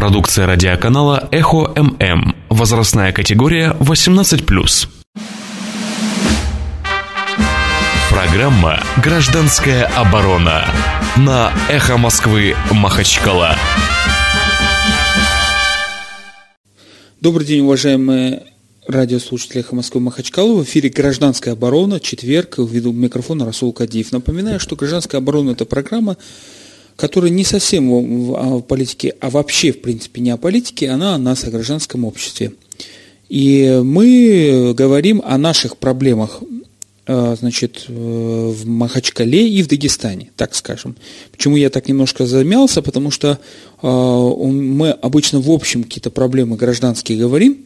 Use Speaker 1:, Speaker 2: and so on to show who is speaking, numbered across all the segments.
Speaker 1: Продукция радиоканала «Эхо ММ». Возрастная категория 18+. Программа «Гражданская оборона» на «Эхо Москвы» Махачкала.
Speaker 2: Добрый день, уважаемые радиослушатели «Эхо Москвы» Махачкала. В эфире «Гражданская оборона», четверг, ввиду микрофона Расул Кадиев. Напоминаю, что «Гражданская оборона» – это программа, которая не совсем о политике, а вообще, в принципе, не о политике, она о нас, о гражданском обществе. И мы говорим о наших проблемах э, значит, э, в Махачкале и в Дагестане, так скажем. Почему я так немножко замялся? Потому что э, мы обычно в общем какие-то проблемы гражданские говорим,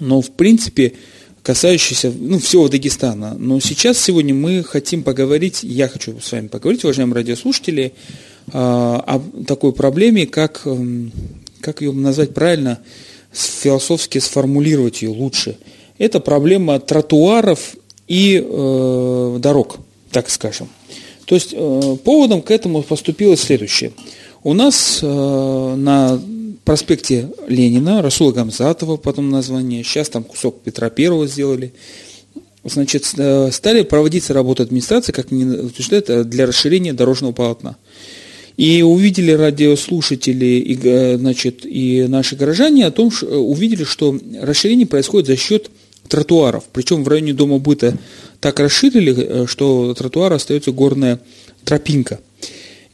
Speaker 2: но в принципе касающиеся ну, всего Дагестана. Но сейчас, сегодня мы хотим поговорить, я хочу с вами поговорить, уважаемые радиослушатели, о такой проблеме, как, эм, как ее назвать правильно, философски сформулировать ее лучше. Это проблема тротуаров и э, дорог, так скажем. То есть э, поводом к этому поступило следующее. У нас э, на проспекте Ленина, Расула Гамзатова, потом название, сейчас там кусок Петра Первого сделали, значит, э, стали проводиться работы администрации, как они утверждают, для расширения дорожного полотна. И увидели радиослушатели и, э, значит, и наши горожане о том, что, э, увидели, что расширение происходит за счет тротуаров. Причем в районе Дома быта так расширили, э, что тротуар остается горная тропинка.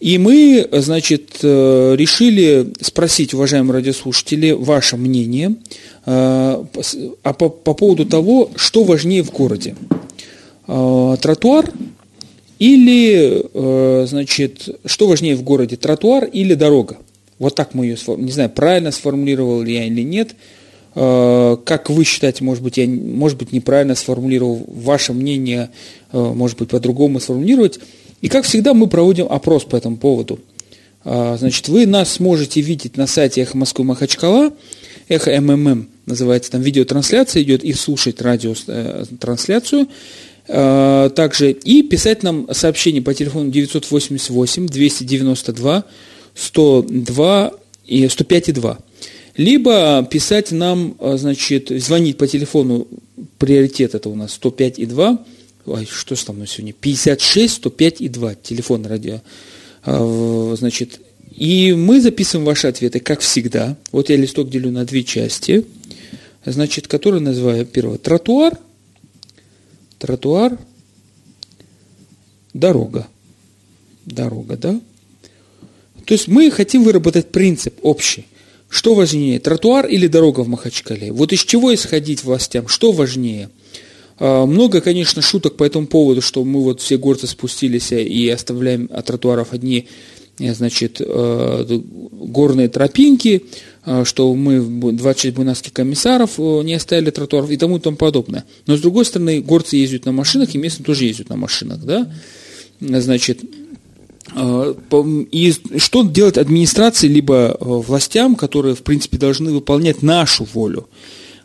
Speaker 2: И мы, значит, решили спросить, уважаемые радиослушатели, ваше мнение а по, по поводу того, что важнее в городе. Тротуар или, э, значит, что важнее в городе, тротуар или дорога? Вот так мы ее, не знаю, правильно сформулировал ли я или нет. Э, как вы считаете, может быть, я, может быть, неправильно сформулировал ваше мнение, э, может быть, по-другому сформулировать. И, как всегда, мы проводим опрос по этому поводу. Значит, вы нас сможете видеть на сайте Эхо Москвы Махачкала, Эхо МММ называется, там видеотрансляция идет, и слушать радиотрансляцию. Э, также и писать нам сообщение по телефону 988 292 102 и 105 и 2. Либо писать нам, э, значит, звонить по телефону, приоритет это у нас 105 и 2, Ой, что ж там сегодня, 56 105 и 2, телефон радио, э, значит, и мы записываем ваши ответы, как всегда. Вот я листок делю на две части, значит, которые называю первое тротуар – тротуар, дорога. Дорога, да? То есть мы хотим выработать принцип общий. Что важнее, тротуар или дорога в Махачкале? Вот из чего исходить властям? Что важнее? А, много, конечно, шуток по этому поводу, что мы вот все горцы спустились и оставляем от тротуаров одни Э, значит, э, горные тропинки, э, что мы 26 буйнавских комиссаров не оставили тротуаров и тому и тому подобное. Но с другой стороны, горцы ездят на машинах, и местные тоже ездят на машинах, да? Значит, и что делать администрации, либо властям, которые, в принципе, должны выполнять нашу волю?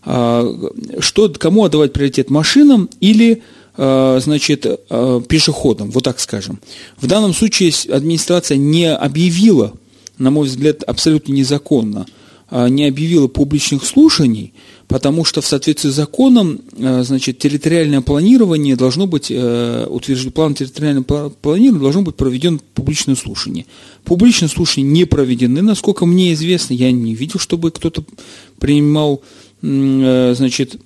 Speaker 2: Что, кому отдавать приоритет машинам или Э, значит, э, пешеходам, вот так скажем. В данном случае администрация не объявила, на мой взгляд, абсолютно незаконно, э, не объявила публичных слушаний, потому что в соответствии с законом, значит, территориальное планирование должно быть, утвержден, план территориального планирования должно быть проведен публичное слушание. Публичные слушания не проведены, насколько мне известно, я не видел, чтобы кто-то принимал, значит,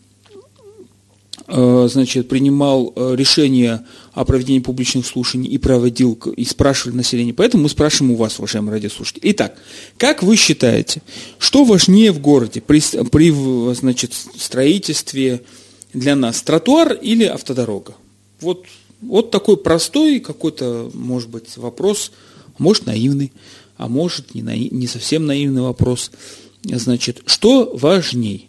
Speaker 2: Э, значит, принимал э, решение о проведении публичных слушаний и проводил, и спрашивали население. Поэтому мы спрашиваем у вас, уважаемые радиослушатели. Итак, как вы считаете, что важнее в городе при, при значит, строительстве для нас, тротуар или автодорога? Вот, вот такой простой какой-то, может быть, вопрос, может, наивный, а может, не, наив, не совсем наивный вопрос. Значит, что важней?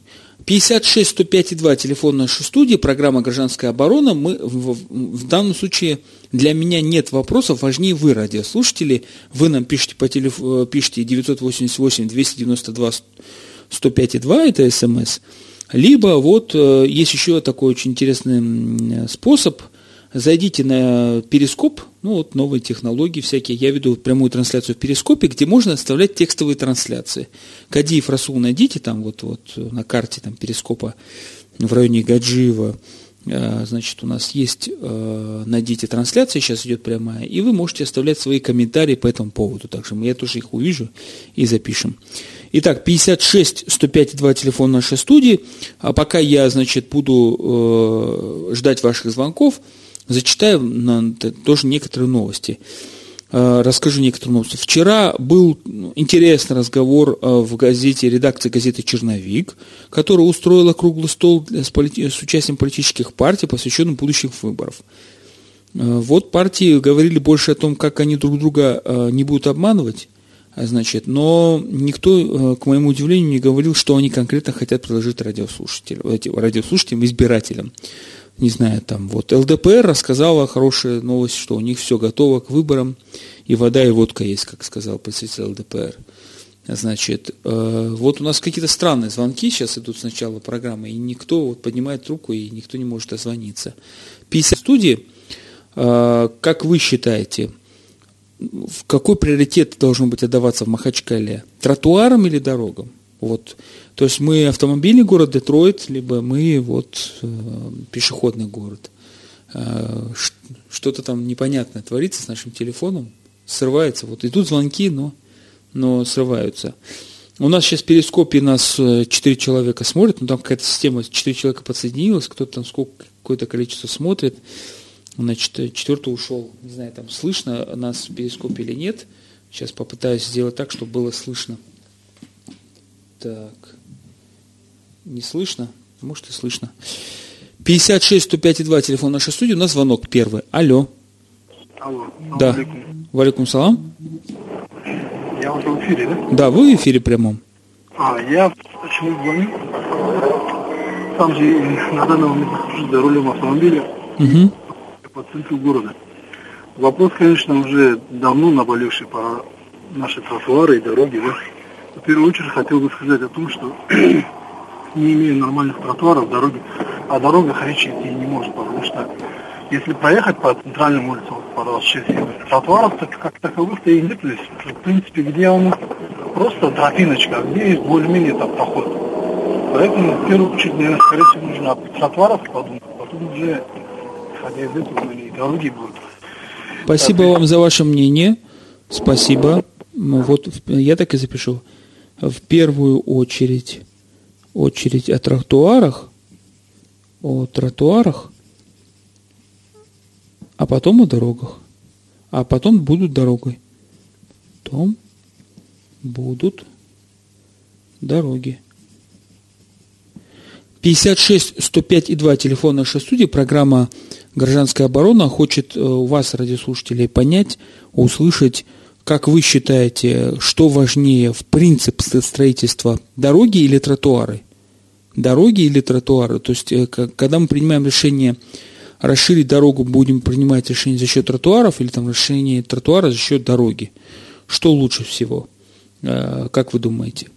Speaker 2: 56 105 2 телефон нашей студии, программа «Гражданская оборона». Мы, в, в данном случае для меня нет вопросов, важнее вы, радиослушатели. Вы нам пишите по телеф... пишите 988 292 105 2, это смс. Либо вот э, есть еще такой очень интересный способ, зайдите на Перископ, ну вот новые технологии всякие. Я веду прямую трансляцию в Перископе, где можно оставлять текстовые трансляции. Кадиев Расул найдите там вот, вот на карте там Перископа в районе Гаджиева. Э, значит, у нас есть, э, найдите трансляция, сейчас идет прямая, и вы можете оставлять свои комментарии по этому поводу. Также я тоже их увижу и запишем. Итак, 56 105 2 телефон нашей студии. А пока я, значит, буду э, ждать ваших звонков, зачитаю тоже некоторые новости. Э, расскажу некоторые новости. Вчера был интересный разговор э, в газете, редакции газеты «Черновик», которая устроила круглый стол с, полити... с участием политических партий, посвященным будущим выборам. Э, вот партии говорили больше о том, как они друг друга не будут обманывать, а, значит, но никто, к моему удивлению, не говорил, что они конкретно хотят предложить радиослушателям, радиослушателям, избирателям не знаю, там вот ЛДПР рассказала хорошая новость, что у них все готово к выборам, и вода, и водка есть, как сказал представитель ЛДПР. Значит, э, вот у нас какие-то странные звонки сейчас идут с начала программы, и никто вот поднимает трубку, и никто не может дозвониться. 50 студии, э, как вы считаете, в какой приоритет должен быть отдаваться в Махачкале? Тротуарам или дорогам? Вот то есть мы автомобильный город Детройт, либо мы вот э, пешеходный город. Э, что-то там непонятное творится с нашим телефоном, срывается. Вот идут звонки, но, но срываются. У нас сейчас в перископе нас 4 э, человека смотрят, ну там какая-то система, 4 человека подсоединилась, кто-то там сколько, какое-то количество смотрит. Значит, четвертый ушел. Не знаю, там слышно нас в перископе или нет. Сейчас попытаюсь сделать так, чтобы было слышно. Так. Не слышно? Может и слышно. 56 105 2 телефон нашей студии. У нас звонок первый. Алло.
Speaker 3: Алло.
Speaker 2: Да. Валикум салам.
Speaker 3: Я уже в эфире, да?
Speaker 2: Да, вы в эфире прямом.
Speaker 3: А, я почему звоню? Сам же на данный момент за рулем автомобиля
Speaker 2: угу.
Speaker 3: по центру города. Вопрос, конечно, уже давно наболевший по наши тротуары и дороги. Да? В первую очередь хотел бы сказать о том, что не имея нормальных тротуаров, дороги, о дорогах речи идти не может, потому что если проехать по центральным улицам, по 26 тротуаров так, как таковых-то и нет здесь. В принципе, где он просто тропиночка, а где есть более-менее там проход. Поэтому в первую очередь, наверное, скорее всего, нужно от тротуаров подумать, потом уже, исходя из этого, и дороги будут.
Speaker 2: Спасибо так, вам за ваше мнение. Спасибо. Ну, вот я так и запишу. В первую очередь очередь о тротуарах, о тротуарах, а потом о дорогах, а потом будут дорогой. Потом будут дороги. 56 105 и 2 телефон нашей студии, программа «Гражданская оборона» хочет э, у вас, радиослушателей, понять, услышать, как вы считаете, что важнее в принципе строительства дороги или тротуары? Дороги или тротуары. То есть, э, когда мы принимаем решение расширить дорогу, будем принимать решение за счет тротуаров или там расширение тротуара за счет дороги. Что лучше всего? Э, как вы думаете?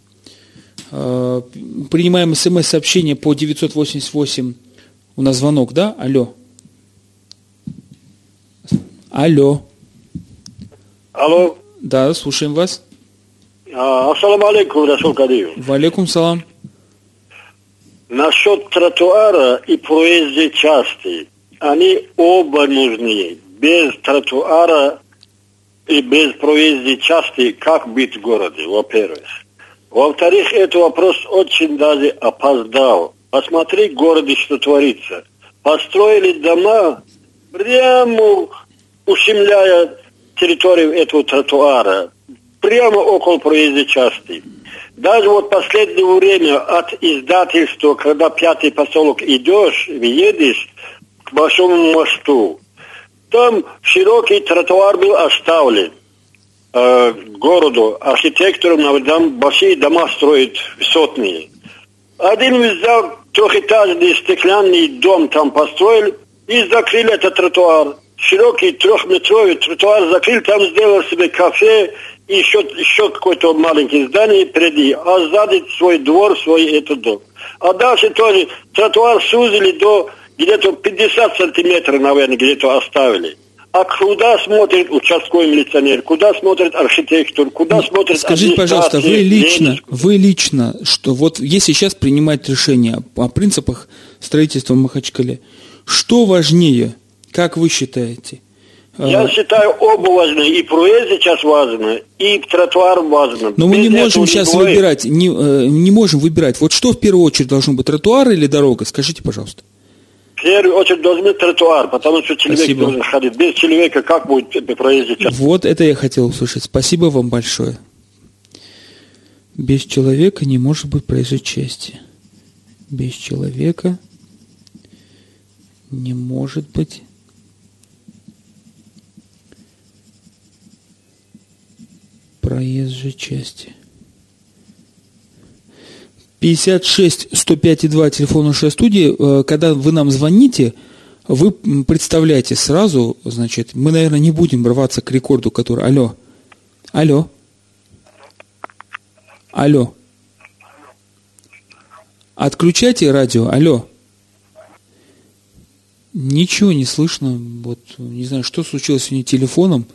Speaker 2: Э, принимаем смс-сообщение по 988. У нас звонок, да? Алло. Алло.
Speaker 4: Алло.
Speaker 2: Да, слушаем вас.
Speaker 4: А, ассаламу алейкум, Расул Кадиев.
Speaker 2: Валейкум салам.
Speaker 4: Насчет тротуара и проезда части, они оба нужны. Без тротуара и без проезда части, как быть в городе, во-первых. Во-вторых, этот вопрос очень даже опоздал. Посмотри в городе, что творится. Построили дома, прямо ущемляя территорию этого тротуара, прямо около проезда части. Даже вот последнее время от издательства, когда пятый поселок идешь, едешь к Большому мосту, там широкий тротуар был оставлен э, городу, архитекторам, там большие дома строят сотни. Один взял трехэтажный стеклянный дом там построил и закрыли этот тротуар. Широкий трехметровый тротуар закрыл, там сделал себе кафе, и еще, еще какое-то маленькое здание впереди, а сзади свой двор, свой этот дом. А дальше тоже тротуар сузили до где-то 50 сантиметров, наверное, где-то оставили. А куда смотрит участковый милиционер, куда смотрит архитектор, куда ну, смотрит
Speaker 2: Скажите, пожалуйста, вы лично, вы лично, что вот если сейчас принимать решение о принципах строительства в Махачкале, что важнее, как вы считаете?
Speaker 4: Я считаю, оба важны. И проезд сейчас важно, и тротуар важно.
Speaker 2: Но мы не можем сейчас не выбирать, не, э, не можем выбирать. Вот что в первую очередь должно быть, тротуар или дорога? Скажите, пожалуйста.
Speaker 4: В первую очередь должен быть тротуар, потому что человек Спасибо. должен ходить. Без человека как будет проездить?
Speaker 2: Вот это я хотел услышать. Спасибо вам большое. Без человека не может быть проезжей части. Без человека не может быть проезжей части. 56 105 2 телефон нашей студии. Э, когда вы нам звоните, вы представляете сразу, значит, мы, наверное, не будем рваться к рекорду, который... Алло. Алло. Алло. Отключайте радио. Алло. Ничего не слышно. Вот не знаю, что случилось с телефоном.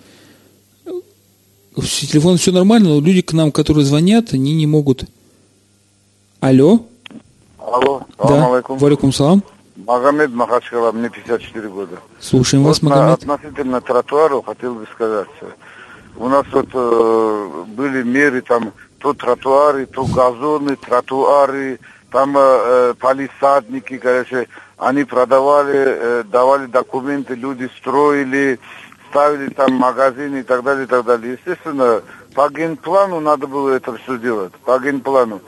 Speaker 2: С телефоном все нормально, но люди к нам, которые звонят, они не могут Алло.
Speaker 5: Алло,
Speaker 2: салам алейкум. Валикум салам.
Speaker 5: Магомед Махачкала, мне 54 года.
Speaker 2: Слушаем вот вас, Магомед.
Speaker 5: Относительно тротуаров хотел бы сказать. У нас вот э, были меры там, то тротуары, то газоны, тротуары, там э, э палисадники, короче, они продавали, э, давали документы, люди строили, ставили там магазины и так далее, и так далее. Естественно, по генплану надо было это все делать, по генплану.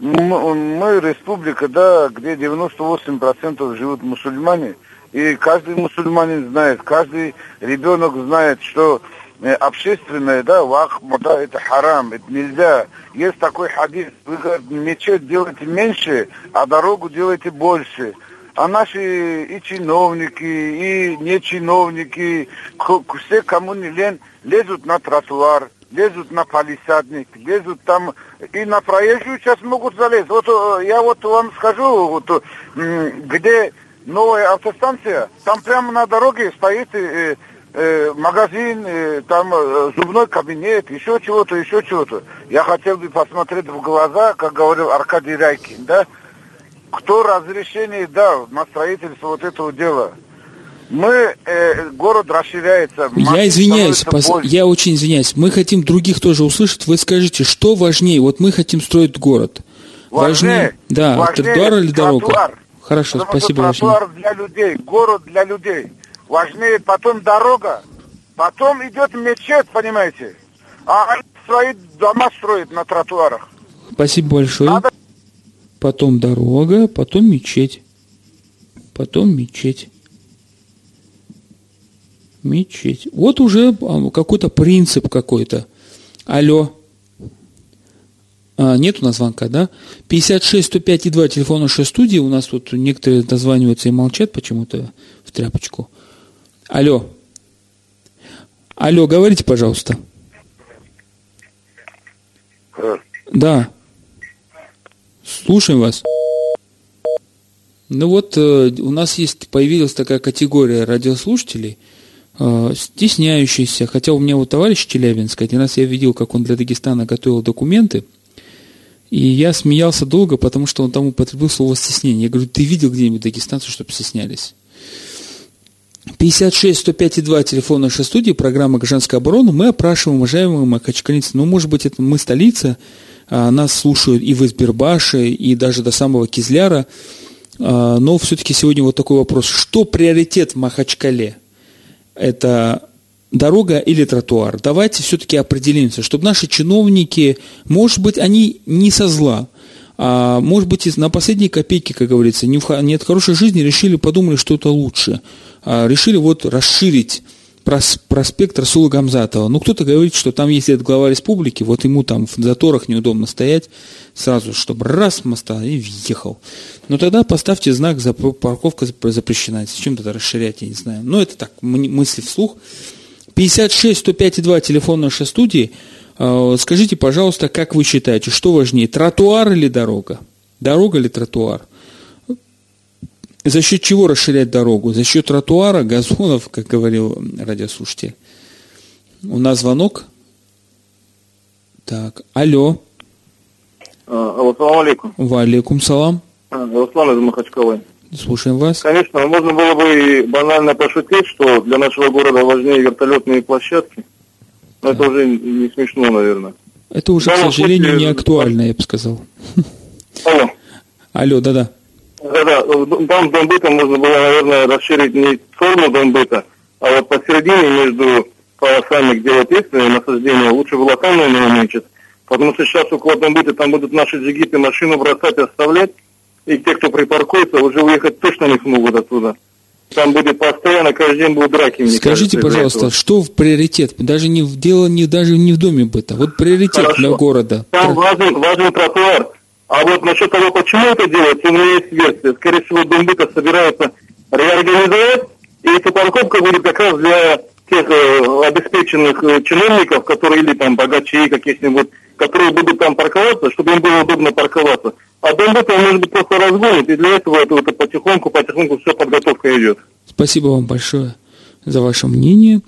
Speaker 5: Мы республика, да, где 98% живут мусульмане, и каждый мусульманин знает, каждый ребенок знает, что э, общественное, да, вахма, да, это харам, это нельзя. Есть такой хадис, вы говорите, мечеть делайте меньше, а дорогу делайте больше. А наши и чиновники, и не чиновники, все, кому не лень, лезут на тротуар, лезут на палисадник, лезут там и на проезжую часть могут залезть. Вот э, я вот вам скажу, вот, где новая автостанция, там прямо на дороге стоит э, э, магазин, э, там э, зубной кабинет, еще чего-то, еще чего-то. Я хотел бы посмотреть в глаза, как говорил Аркадий Райкин, да, кто разрешение дал на строительство вот этого дела мы, э, город расширяется.
Speaker 2: Я извиняюсь, пос... я очень извиняюсь. Мы хотим других тоже услышать. Вы скажите, что важнее? Вот мы хотим строить город.
Speaker 5: Важнее, важнее
Speaker 2: да, важнее тротуар или дорога? Тротуар. Хорошо,
Speaker 5: Потому
Speaker 2: спасибо.
Speaker 5: Что тротуар для людей, город для людей. Важнее потом дорога, потом идет мечеть, понимаете? А они свои дома строят на тротуарах.
Speaker 2: Спасибо большое. Надо... Потом дорога, потом мечеть. Потом мечеть мечеть. Вот уже а, какой-то принцип какой-то. Алло. А, нет у нас звонка, да? 56 105 и 2 телефон нашей студии. У нас тут некоторые дозваниваются и молчат почему-то в тряпочку. Алло. Алло, говорите, пожалуйста. Да. Слушаем вас. Ну вот, э, у нас есть, появилась такая категория радиослушателей – Э, стесняющийся, хотя у меня вот товарищ Челябинск, один раз я видел, как он для Дагестана готовил документы, и я смеялся долго, потому что он там употребил слово стеснение. Я говорю, ты видел где-нибудь дагестанцев, чтобы стеснялись? 56 105 2 телефон нашей студии, программа «Гражданская оборона». Мы опрашиваем уважаемых махачкалинцев. Ну, может быть, это мы столица, нас слушают и в Избербаше, и даже до самого Кизляра. А, но все-таки сегодня вот такой вопрос. Что приоритет в Махачкале? это дорога или тротуар. Давайте все-таки определимся, чтобы наши чиновники, может быть, они не со зла, а может быть, на последние копейки, как говорится, не от хорошей жизни решили, подумали, что это лучше. А решили вот расширить проспект Расула Гамзатова. Ну, кто-то говорит, что там, если это глава республики, вот ему там в заторах неудобно стоять, сразу, чтобы раз моста и въехал. Но тогда поставьте знак «Парковка запрещена». Зачем это расширять, я не знаю. Но это так, мысли вслух. 56 105 2 телефон нашей студии. А, скажите, пожалуйста, как вы считаете, что важнее, тротуар или дорога? Дорога или тротуар? За счет чего расширять дорогу? За счет тротуара, газонов, как говорил радиослушатель. У нас звонок. Так, алло.
Speaker 6: А, Ассаламу алейкум.
Speaker 2: Валикум салам.
Speaker 6: А, Руслан из Махачкалы.
Speaker 2: Слушаем вас.
Speaker 6: Конечно, можно было бы и банально пошутить, что для нашего города важнее вертолетные площадки. Но это уже не смешно, наверное.
Speaker 2: Это уже, к
Speaker 6: Да,
Speaker 2: сожалению,
Speaker 6: вот,
Speaker 2: не актуально, я бы сказал.
Speaker 6: Алло.
Speaker 2: Алло, да-да.
Speaker 6: Да-да, там Донбыта можно было, наверное, расширить не в сторону Донбыта, а вот посередине между полосами, где вот есть э, насаждение, лучше было там, наверное, уменьшить. Потому что сейчас около Донбыта там будут наши джигиты машину бросать и оставлять, и те, кто припаркуется, уже уехать точно не смогут оттуда. Там будет постоянно, каждый день будут драки.
Speaker 2: Скажите,
Speaker 6: кажется,
Speaker 2: пожалуйста, что в приоритет? Даже не в дело не даже не в доме быта. Вот приоритет
Speaker 6: Хорошо.
Speaker 2: для города.
Speaker 6: Там важен, важен тротуар. А вот насчет того, почему это делается, у меня есть версия. Скорее всего, Думбыта собирается реорганизовать, и эта парковка будет как раз для тех э, обеспеченных э, чиновников, которые или там богачей каких-нибудь, которые будут там парковаться, чтобы им было удобно парковаться. А Думбыта, может быть, просто разгонит, и для этого это, это потихоньку, потихоньку все подготовка идет.
Speaker 2: Спасибо вам большое за ваше мнение.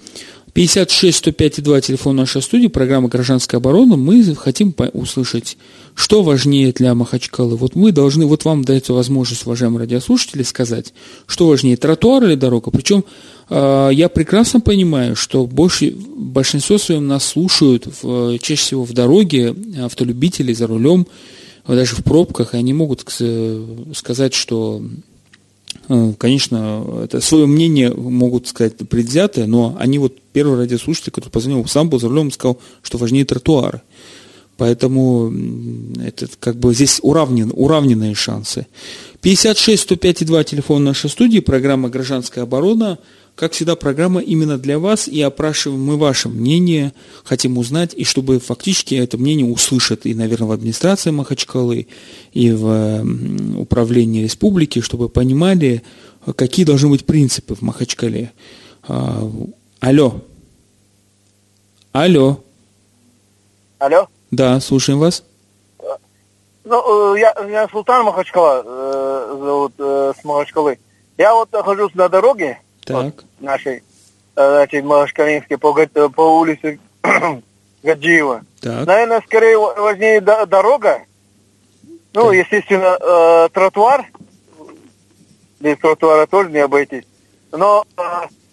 Speaker 2: 56 105 2 телефон нашей студии, программа «Гражданская оборона». Мы хотим услышать, что важнее для Махачкалы. Вот мы должны, вот вам дается возможность, уважаемые радиослушатели, сказать, что важнее, тротуар или дорога. Причем э, я прекрасно понимаю, что больше, большинство своем нас слушают в- чаще всего в дороге, автолюбители за рулем, даже в пробках, и они могут э, сказать, что Конечно, это свое мнение могут сказать предвзятое, но они вот первый радиослушатель, который позвонил, сам был за рулем сказал, что важнее тротуары. Поэтому это как бы здесь уравнен, уравненные шансы. 56 105 2 телефон нашей студии, программа «Гражданская оборона». Как всегда, программа именно для вас, и опрашиваем мы ваше мнение, хотим узнать, и чтобы фактически это мнение услышат и, наверное, в администрации Махачкалы, и в управлении республики, чтобы понимали, какие должны быть принципы в Махачкале. А, Алло. Алло.
Speaker 7: Алло.
Speaker 2: Да, слушаем вас.
Speaker 7: Ну, э, я, меня Султан Махачкала э, зовут, э, с Махачкалы. Я вот нахожусь на дороге
Speaker 2: Так.
Speaker 7: нашей, э, значит, Махачкалинской, по, га- по улице Гаджиева.
Speaker 2: Так.
Speaker 7: Наверное, скорее ва- важнее до- дорога. Ну, естественно, э, тротуар. Без тротуара тоже не обойтись. Но э,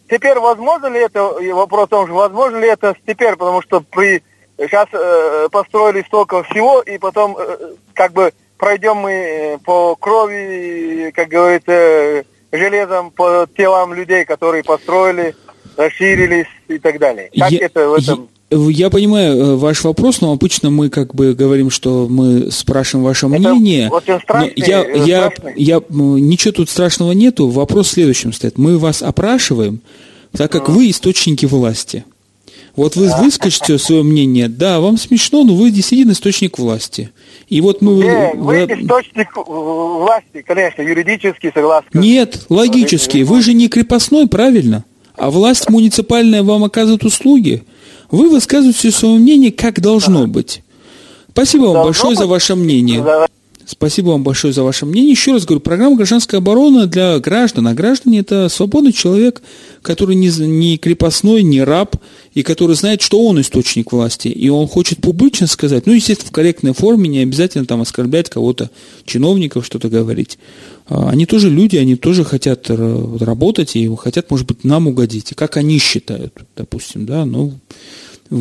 Speaker 7: теперь возможно ли это, и вопрос в том, что возможно ли это теперь, потому что при сейчас э, построили столько всего, и потом э, как бы пройдем мы э, по крови, как говорится, э, железом по телам людей, которые построили, расширились и так далее. Как
Speaker 2: Я-
Speaker 7: это в этом?
Speaker 2: я- Я понимаю э, ваш вопрос, но обычно мы как бы говорим, что мы спрашиваем ваше мнение.
Speaker 7: очень страшный,
Speaker 2: я,
Speaker 7: э,
Speaker 2: я, я, ничего тут страшного нету. Вопрос в следующем стоит. Мы вас опрашиваем, так как вы источники власти. Вот вы выскажете свое мнение, да, вам смешно, но вы действительно источник власти. И вот мы...
Speaker 7: Не, вы источник э, власти, конечно, юридически согласен.
Speaker 2: Нет, логически. Вы же не крепостной, правильно? А власть муниципальная вам оказывает услуги. Вы высказываете свое мнение, как должно быть. Спасибо вам
Speaker 7: Должно
Speaker 2: большое за
Speaker 7: быть?
Speaker 2: ваше мнение. Спасибо вам большое за ваше мнение. Еще раз говорю, программа «Гражданская оборона» для граждан. А граждане – это свободный человек, который не, не крепостной, не раб, и который знает, что он источник власти. И он хочет публично сказать, ну, естественно, в корректной форме, не обязательно там оскорблять кого-то, чиновников, что-то говорить. А, Они тоже люди, они тоже хотят работать и хотят, может быть, нам угодить. И как они считают, допустим, да, ну,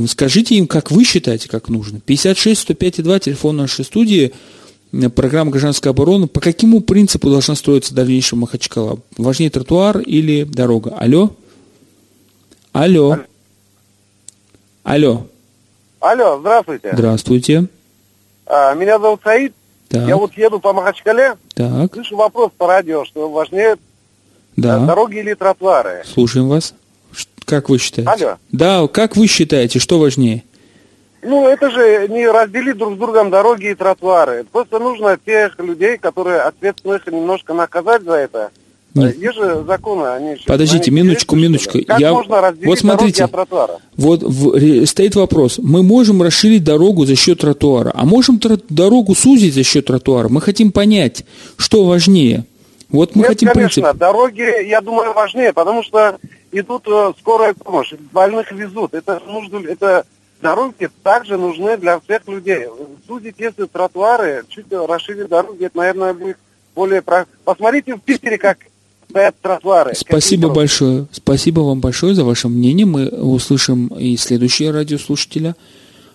Speaker 2: Скажите им, как вы считаете, как нужно. 56 105 2, телефон нашей студии, программа «Гражданская оборона». По какому принципу должна строиться дальнейшая Махачкала? Важнее тротуар или дорога? Алло? Алло? Алло?
Speaker 7: Алло, здравствуйте.
Speaker 2: Здравствуйте.
Speaker 7: А, меня зовут Саид.
Speaker 2: Так,
Speaker 7: Я вот еду по Махачкале.
Speaker 2: так,
Speaker 7: Слышу вопрос по радио, что важнее э,
Speaker 2: да.
Speaker 7: дороги или тротуары.
Speaker 2: Слушаем вас. Как вы считаете?
Speaker 7: Алло.
Speaker 2: Да, как вы считаете, что важнее?
Speaker 7: Ну, это же не разделить друг с другом дороги и тротуары. Просто нужно тех людей, которые ответственных немножко наказать за это.
Speaker 2: Нет.
Speaker 7: Есть же законы, они же-
Speaker 2: Подождите,
Speaker 7: они
Speaker 2: минуточку, минуточку.
Speaker 7: Как
Speaker 2: Я-
Speaker 7: можно разделить
Speaker 2: вот смотрите.
Speaker 7: от тротуара?
Speaker 2: Вот в- стоит вопрос. Мы можем расширить дорогу за счет тротуара, а можем тро- дорогу сузить за счет тротуара. Мы хотим понять, что важнее. Вот мы
Speaker 7: Нет,
Speaker 2: хотим
Speaker 7: конечно,
Speaker 2: принцип.
Speaker 7: дороги, я думаю, важнее, потому что идут э, скорая помощь, больных везут. Это нужно, это дороги также нужны для всех людей. Судить, если тротуары чуть расширить дороги, это, наверное, будет более... Посмотрите в Питере, как стоят тротуары.
Speaker 2: Спасибо
Speaker 7: Какие
Speaker 2: большое. Спасибо вам большое за ваше мнение. Мы услышим и следующие радиослушателя.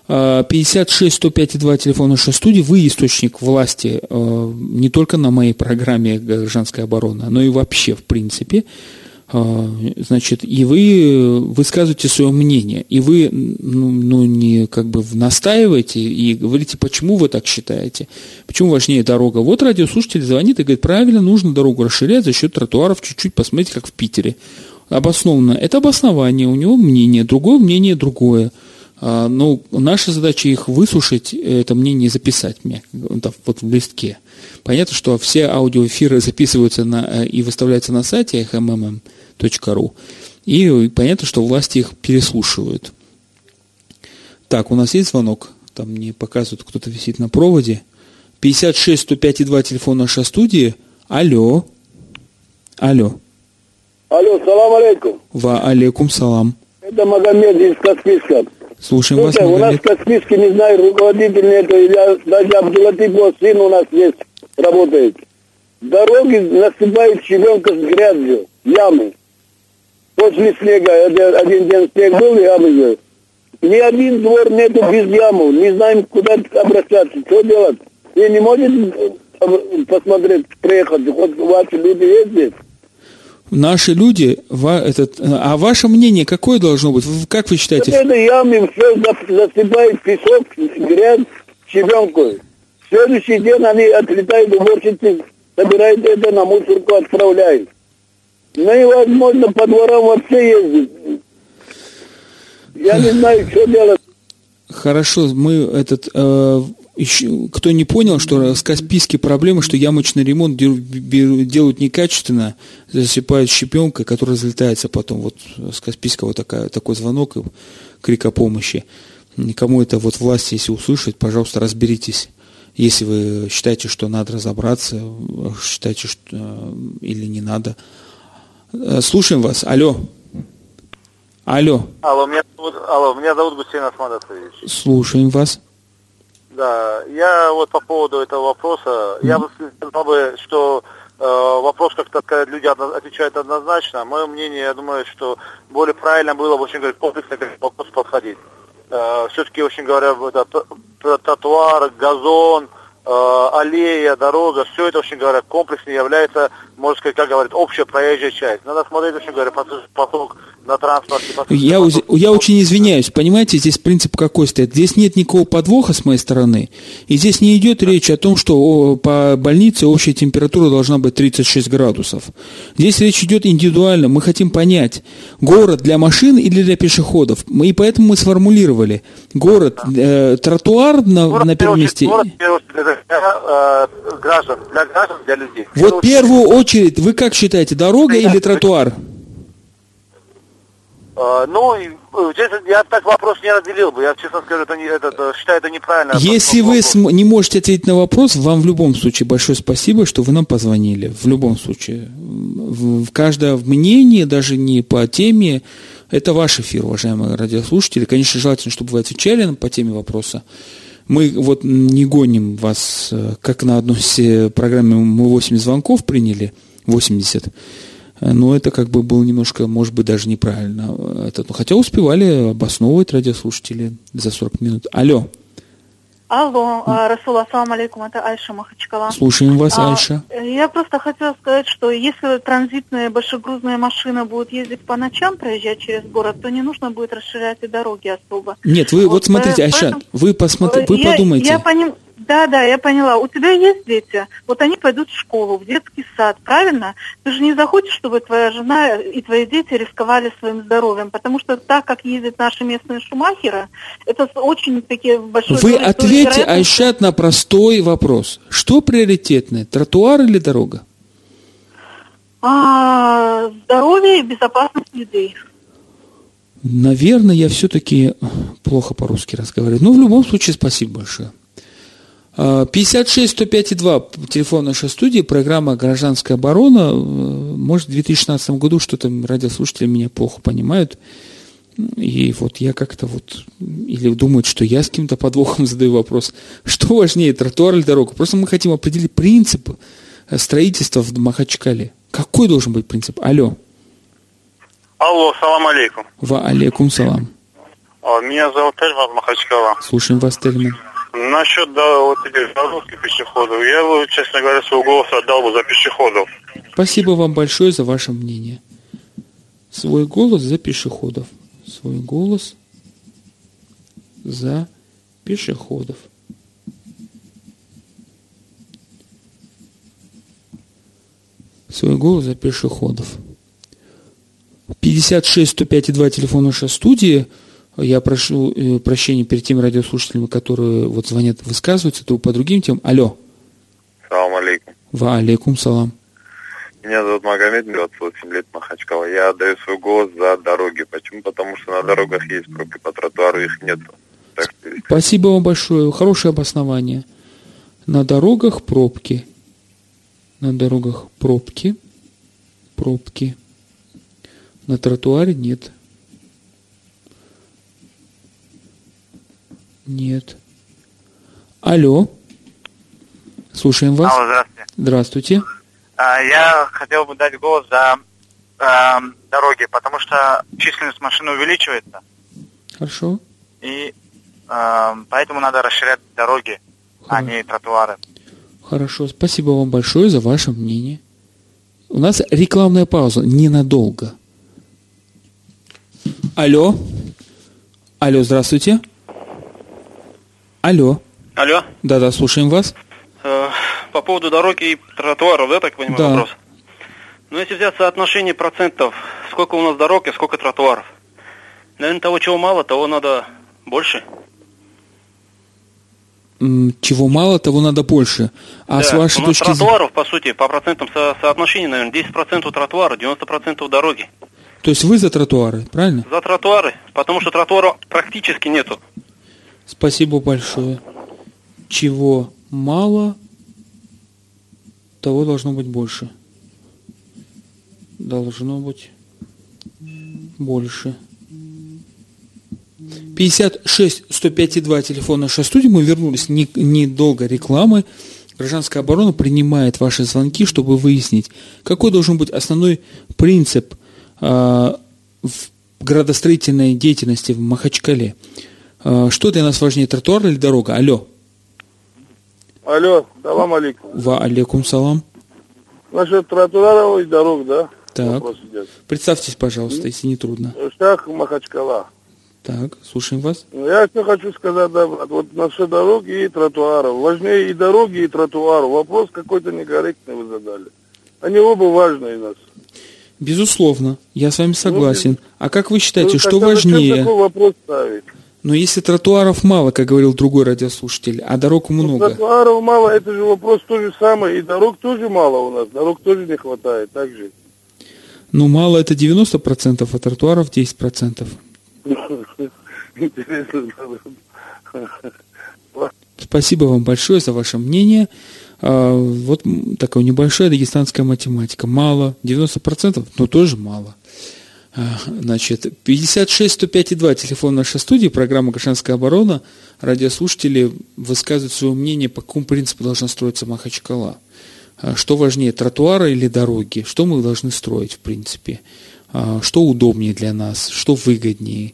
Speaker 2: А, 56 105 2 телефон нашей студии. Вы источник власти э, не только на моей программе «Гражданская оборона», но и вообще, в принципе. А, Значит, и вы высказываете свое мнение, и вы ну, ну, не как бы настаиваете и говорите, почему вы так считаете, почему важнее дорога. Вот радиослушатель звонит и говорит, правильно, нужно дорогу расширять за счет тротуаров чуть-чуть, посмотрите, как в Питере. Обоснованно. Это обоснование, у него мнение, другое мнение другое. А, Но наша задача их выслушать, это мнение записать мне, вот вот в листке. Понятно, что все аудиоэфиры записываются на, э, и выставляются на сайте hmmm.ru. И понятно, что власти их переслушивают. Так, у нас есть звонок? Там мне показывают, кто-то висит на проводе. 56 105 2 телефон нашей студии. Алло. Алло.
Speaker 8: Алло, салам алейкум.
Speaker 2: Ва алейкум салам.
Speaker 8: Это Магомед из Каспийска.
Speaker 2: Слушаем вас,
Speaker 8: Слушай, у нас
Speaker 2: Магомед.
Speaker 8: в Каспийске, не знаю, руководитель это, или даже Абдулатипов сын у нас есть, работает. Дороги насыпают щебенка с грязью, ямы. После снега, один день снег был, ямы же. Ни один двор нету без яму, не знаем, куда обращаться, что делать. Вы не можете э, посмотреть, приехать, хоть ваши люди здесь?
Speaker 2: Наши люди, ва- этот, а ваше мнение какое должно быть? Как вы
Speaker 8: Вот
Speaker 2: считаете?
Speaker 8: это ямы все засыпает песок, грязь, щебенку. В следующий день они отлетают, уборщицы собирают это на мусорку, отправляют. Ну невозможно по дворам вообще ездить. Я не знаю, что делать.
Speaker 2: Хорошо, мы этот э, еще, кто не понял, что с Каспийской проблемы, что ямочный ремонт делают некачественно, засыпают щепенкой, которая разлетается потом. Вот с Каспийского такая, такой звонок и крик о помощи. Никому это вот власть, если услышит, пожалуйста, разберитесь. Если вы считаете, что надо разобраться, считаете, что э, или не надо. Э, Слушаем вас. Алло. Алло.
Speaker 9: Алло, меня зовут, алло, меня зовут Гусейн Асмадатович.
Speaker 2: Слушаем вас.
Speaker 9: Да, я вот по поводу этого вопроса, я бы сказал бы, что э, вопрос как-то когда люди одно- отвечают однозначно. Мое мнение, я думаю, что более правильно было бы, очень говоря, комплексно к этому вопросу подходить. все-таки, очень говоря, это тротуар, газон, э, аллея, дорога, все это, очень говоря, комплексно является, можно сказать, как говорят, общая проезжая часть. Надо смотреть, очень говоря, поток- на транспорте. поток-
Speaker 2: Я,
Speaker 9: поток-
Speaker 2: я очень извиняюсь, понимаете, здесь принцип какой стоит? Здесь нет никакого подвоха с моей стороны, и здесь не идет речь о том, что по больнице общая температура должна быть 36 градусов. Здесь речь идет индивидуально, мы хотим понять, город для машин или для пешеходов, и поэтому мы сформулировали, город, э, тротуар на,
Speaker 9: Город,
Speaker 2: на первом месте.
Speaker 9: город, для э, граждан, для граждан, для людей.
Speaker 2: Вот в первую очередь, вы как считаете, дорога или тротуар?
Speaker 9: Э, ну, э, здесь я так вопрос не разделил бы. Я, честно скажу, это не, это, э, считаю это неправильно.
Speaker 2: Если вы см- не можете ответить на вопрос, вам в любом случае большое спасибо, что вы нам позвонили. В любом случае. В, в каждое мнение, даже не по теме, это ваш эфир, уважаемые радиослушатели. Конечно, желательно, чтобы вы отвечали по теме вопроса. Мы вот не гоним вас, э, как на одной э, программе мы 80 звонков приняли, 80. Э, Но это как бы было немножко, может быть, даже неправильно. ну, хотя успевали обосновывать радиослушатели за 40 минут. Алло.
Speaker 10: Алло, а, Расул, ассаламу алейкум, это Айша Махачкала.
Speaker 2: Слушаем вас,
Speaker 10: А,
Speaker 2: Айша.
Speaker 10: Я просто хотела сказать, что если транзитная большегрузная машина будет ездить по ночам, проезжать через город, то не нужно будет расширять и дороги особо.
Speaker 2: Нет, вы вот, смотрите,
Speaker 10: э,
Speaker 2: Айша,
Speaker 10: поэтому-
Speaker 2: вы посмотрите, вы
Speaker 10: я,
Speaker 2: подумайте.
Speaker 10: Я поним... Да, да, я поняла. У тебя есть дети? Вот они пойдут в школу, в детский сад, правильно? Ты же не захочешь, чтобы твоя жена и твои дети рисковали своим здоровьем, потому что так, как ездят наши местные шумахеры, это очень такие большой...
Speaker 2: Вы ответьте, Айшат, на простой вопрос. Что приоритетное, тротуар или дорога?
Speaker 10: А, здоровье и безопасность людей.
Speaker 2: Наверное, я все-таки плохо по-русски разговариваю. Но в любом случае, спасибо большое. 56 105 2 телефон нашей студии, программа «Гражданская оборона». Э, Может, в 2016 году что-то радиослушатели меня плохо понимают. И вот я как-то вот, или думают, что я с каким-то подвохом задаю вопрос, что важнее, тротуар или дорога? Просто мы хотим определить принцип строительства в Махачкале. Какой должен быть принцип? Алло.
Speaker 11: Алло, салам алейкум.
Speaker 2: Ва алейкум салам.
Speaker 11: А, Меня зовут Тельман Махачкала.
Speaker 2: Слушаем вас, Тельман.
Speaker 11: Насчет да, вот этих дорожных пешеходов, я бы, честно говоря, свой голос отдал бы за пешеходов.
Speaker 2: Спасибо вам большое за ваше мнение. Свой голос за пешеходов. Свой голос за пешеходов. Свой голос за пешеходов. 56 105 2 телефон нашей студии. Я прошу э, прощения перед теми радиослушателями, которые вот звонят, высказываются, то по другим темам. Алло.
Speaker 11: Салам алейкум.
Speaker 2: Ва алейкум салам.
Speaker 11: Меня зовут Магомед, мне 28 лет Махачкала. Я отдаю свой голос за дороги. Почему? Потому что на дорогах есть пробки, по тротуару их нет. Так
Speaker 2: Спасибо вам большое. Хорошее обоснование. На дорогах пробки. На дорогах пробки. Пробки. На тротуаре нет. Нет. Алло. Слушаем вас.
Speaker 12: Алло, здравствуйте.
Speaker 2: Здравствуйте.
Speaker 12: А, Я хотел бы дать голос за а, дороги, потому что численность машин увеличивается,
Speaker 2: Хорошо.
Speaker 12: и а, поэтому надо расширять дороги, а не тротуары.
Speaker 2: Хорошо. Спасибо вам большое за ваше мнение. У нас рекламная пауза. Ненадолго. Алло. Алло, здравствуйте. Алло.
Speaker 10: Алло,
Speaker 2: Да-да, слушаем вас.
Speaker 10: э, по поводу дороги и тротуаров, да, так понимаю,
Speaker 2: Да.
Speaker 10: вопрос? Ну, если взять соотношение процентов, сколько у нас дорог и сколько тротуаров? Наверное, того, чего мало, того надо больше.
Speaker 2: Чего мало, того надо больше. А
Speaker 10: Да,
Speaker 2: с вашей
Speaker 10: у нас
Speaker 2: точки
Speaker 10: тротуаров, по сути, по процентам со- соотношения, наверное, 10% тротуара, 90% дороги.
Speaker 2: То есть вы за тротуары, правильно?
Speaker 10: За тротуары, потому что тротуара практически нету.
Speaker 2: Спасибо большое. Чего мало, того должно быть больше. Должно быть больше. 56 105 2 телефон нашей студии. Мы вернулись не- недолго рекламы. Гражданская оборона принимает ваши звонки, чтобы выяснить, какой должен быть основной принцип а, в градостроительной деятельности в Махачкале. А, что для нас важнее, тротуар или дорога? Алло.
Speaker 13: Алло, салам алейкум.
Speaker 2: Ва алейкум салам.
Speaker 13: Насчет тротуаров и дорог, да?
Speaker 2: Так. Представьтесь, пожалуйста, если не трудно.
Speaker 13: Шах Махачкала.
Speaker 2: Так, слушаем вас.
Speaker 13: Ну, Я что хочу сказать, да, брат, вот насчет дороги и тротуаров. Важнее и дороги, и тротуаров. Вопрос какой-то некорректный вы задали. Они оба важные у нас.
Speaker 2: Безусловно, я с вами согласен. А как вы считаете,
Speaker 13: Ну,
Speaker 2: что важнее?
Speaker 13: такой вопрос ставить?
Speaker 2: Но если тротуаров мало, как говорил другой радиослушатель, а дорог
Speaker 13: Ну,
Speaker 2: много,
Speaker 13: тротуаров мало, это же вопрос то же самое. И дорог тоже мало у нас. Дорог тоже не хватает. Так же.
Speaker 2: ну мало это 90%, а тротуаров 10%.
Speaker 13: Интересно.
Speaker 2: Спасибо вам большое за ваше мнение. А, Вот такая небольшая дагестанская математика. Мало, 90%, но тоже мало. Значит, 56 105 2, телефон нашей студии, программа «Гражданская оборона». Радиослушатели высказывают свое мнение, по какому принципу должна строиться Махачкала. А, Что важнее, тротуары или дороги? Что мы должны строить, в принципе? А, Что удобнее для нас? Что выгоднее?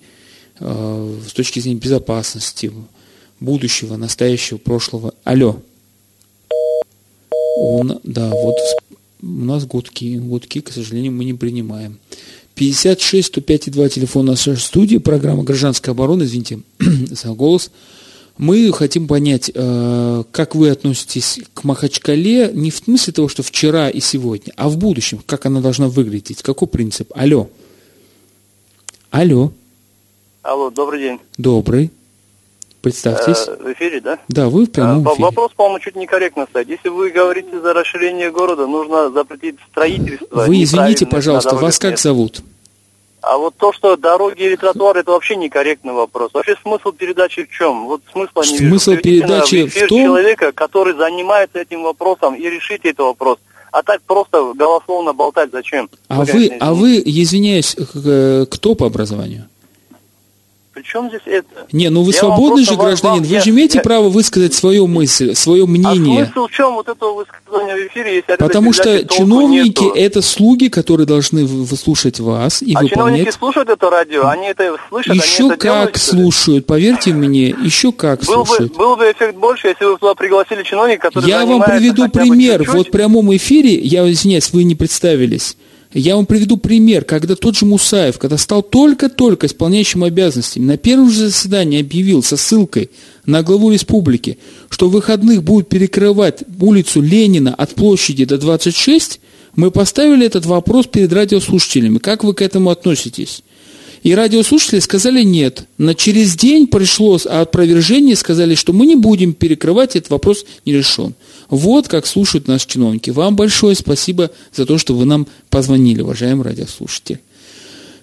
Speaker 2: А, С точки зрения безопасности, будущего, настоящего, прошлого. Алло. На- да, вот у нас гудки. Гудки, к сожалению, мы не принимаем. 56 105 2 телефон нашей студии, программа «Гражданская оборона», извините за голос. Мы хотим понять, э, как вы относитесь к Махачкале, не в смысле того, что вчера и сегодня, а в будущем, как она должна выглядеть, какой принцип. Алло. Алло.
Speaker 14: Алло, добрый день.
Speaker 2: Добрый. Представьтесь.
Speaker 14: Э, в эфире, да?
Speaker 2: Да, вы в прямом
Speaker 14: Э, по-
Speaker 2: эфире.
Speaker 14: Вопрос, по-моему, чуть некорректно стоит. Если вы говорите за расширение города, нужно запретить строительство.
Speaker 2: Вы извините, пожалуйста, вас как зовут?
Speaker 14: А вот то, что дороги или тротуары, это вообще некорректный вопрос. Вообще смысл передачи в чем? Вот смысла не вижу.
Speaker 2: Смысл
Speaker 14: Приведите
Speaker 2: передачи в том-
Speaker 14: человека, который занимается этим вопросом и решите этот вопрос. А так просто голословно болтать зачем?
Speaker 2: А вы, а вы, извиняюсь, кто по образованию?
Speaker 14: При чем здесь это?
Speaker 2: Не, ну вы
Speaker 14: Я
Speaker 2: свободный же гражданин,
Speaker 14: вам-
Speaker 2: вы же имеете
Speaker 14: я-
Speaker 2: право высказать свою мысль, свое
Speaker 14: А
Speaker 2: мнение.
Speaker 14: смысл в чем вот этого высказывания в эфире, если
Speaker 2: Потому что чиновники
Speaker 14: нету?
Speaker 2: это слуги, которые должны выслушать вас и
Speaker 14: А чиновники
Speaker 2: выполнять.
Speaker 14: слушают это радио, они это слышат,
Speaker 2: Еще
Speaker 14: они это
Speaker 2: как
Speaker 14: делают,
Speaker 2: слушают, поверьте мне, еще как
Speaker 14: Был бы,
Speaker 2: слушают.
Speaker 14: был бы эффект больше, если вы туда пригласили чиновника, который
Speaker 2: Я вам приведу
Speaker 14: бы
Speaker 2: пример.
Speaker 14: чуть-чуть.
Speaker 2: Вот в прямом эфире, я извиняюсь, вы не представились. Я вам приведу пример, когда тот же Мусаев, когда стал только-только исполняющим обязанности, на первом же заседании объявил со ссылкой на главу республики, что в выходных будут перекрывать улицу Ленина от площади до 26, мы поставили этот вопрос перед радиослушателями. Как вы к этому относитесь? И радиослушатели сказали нет. На через день пришло опровержение, сказали, что мы не будем перекрывать, этот вопрос не решен. Вот как слушают нас чиновники. Вам большое спасибо за то, что вы нам позвонили, уважаемые радиослушатели.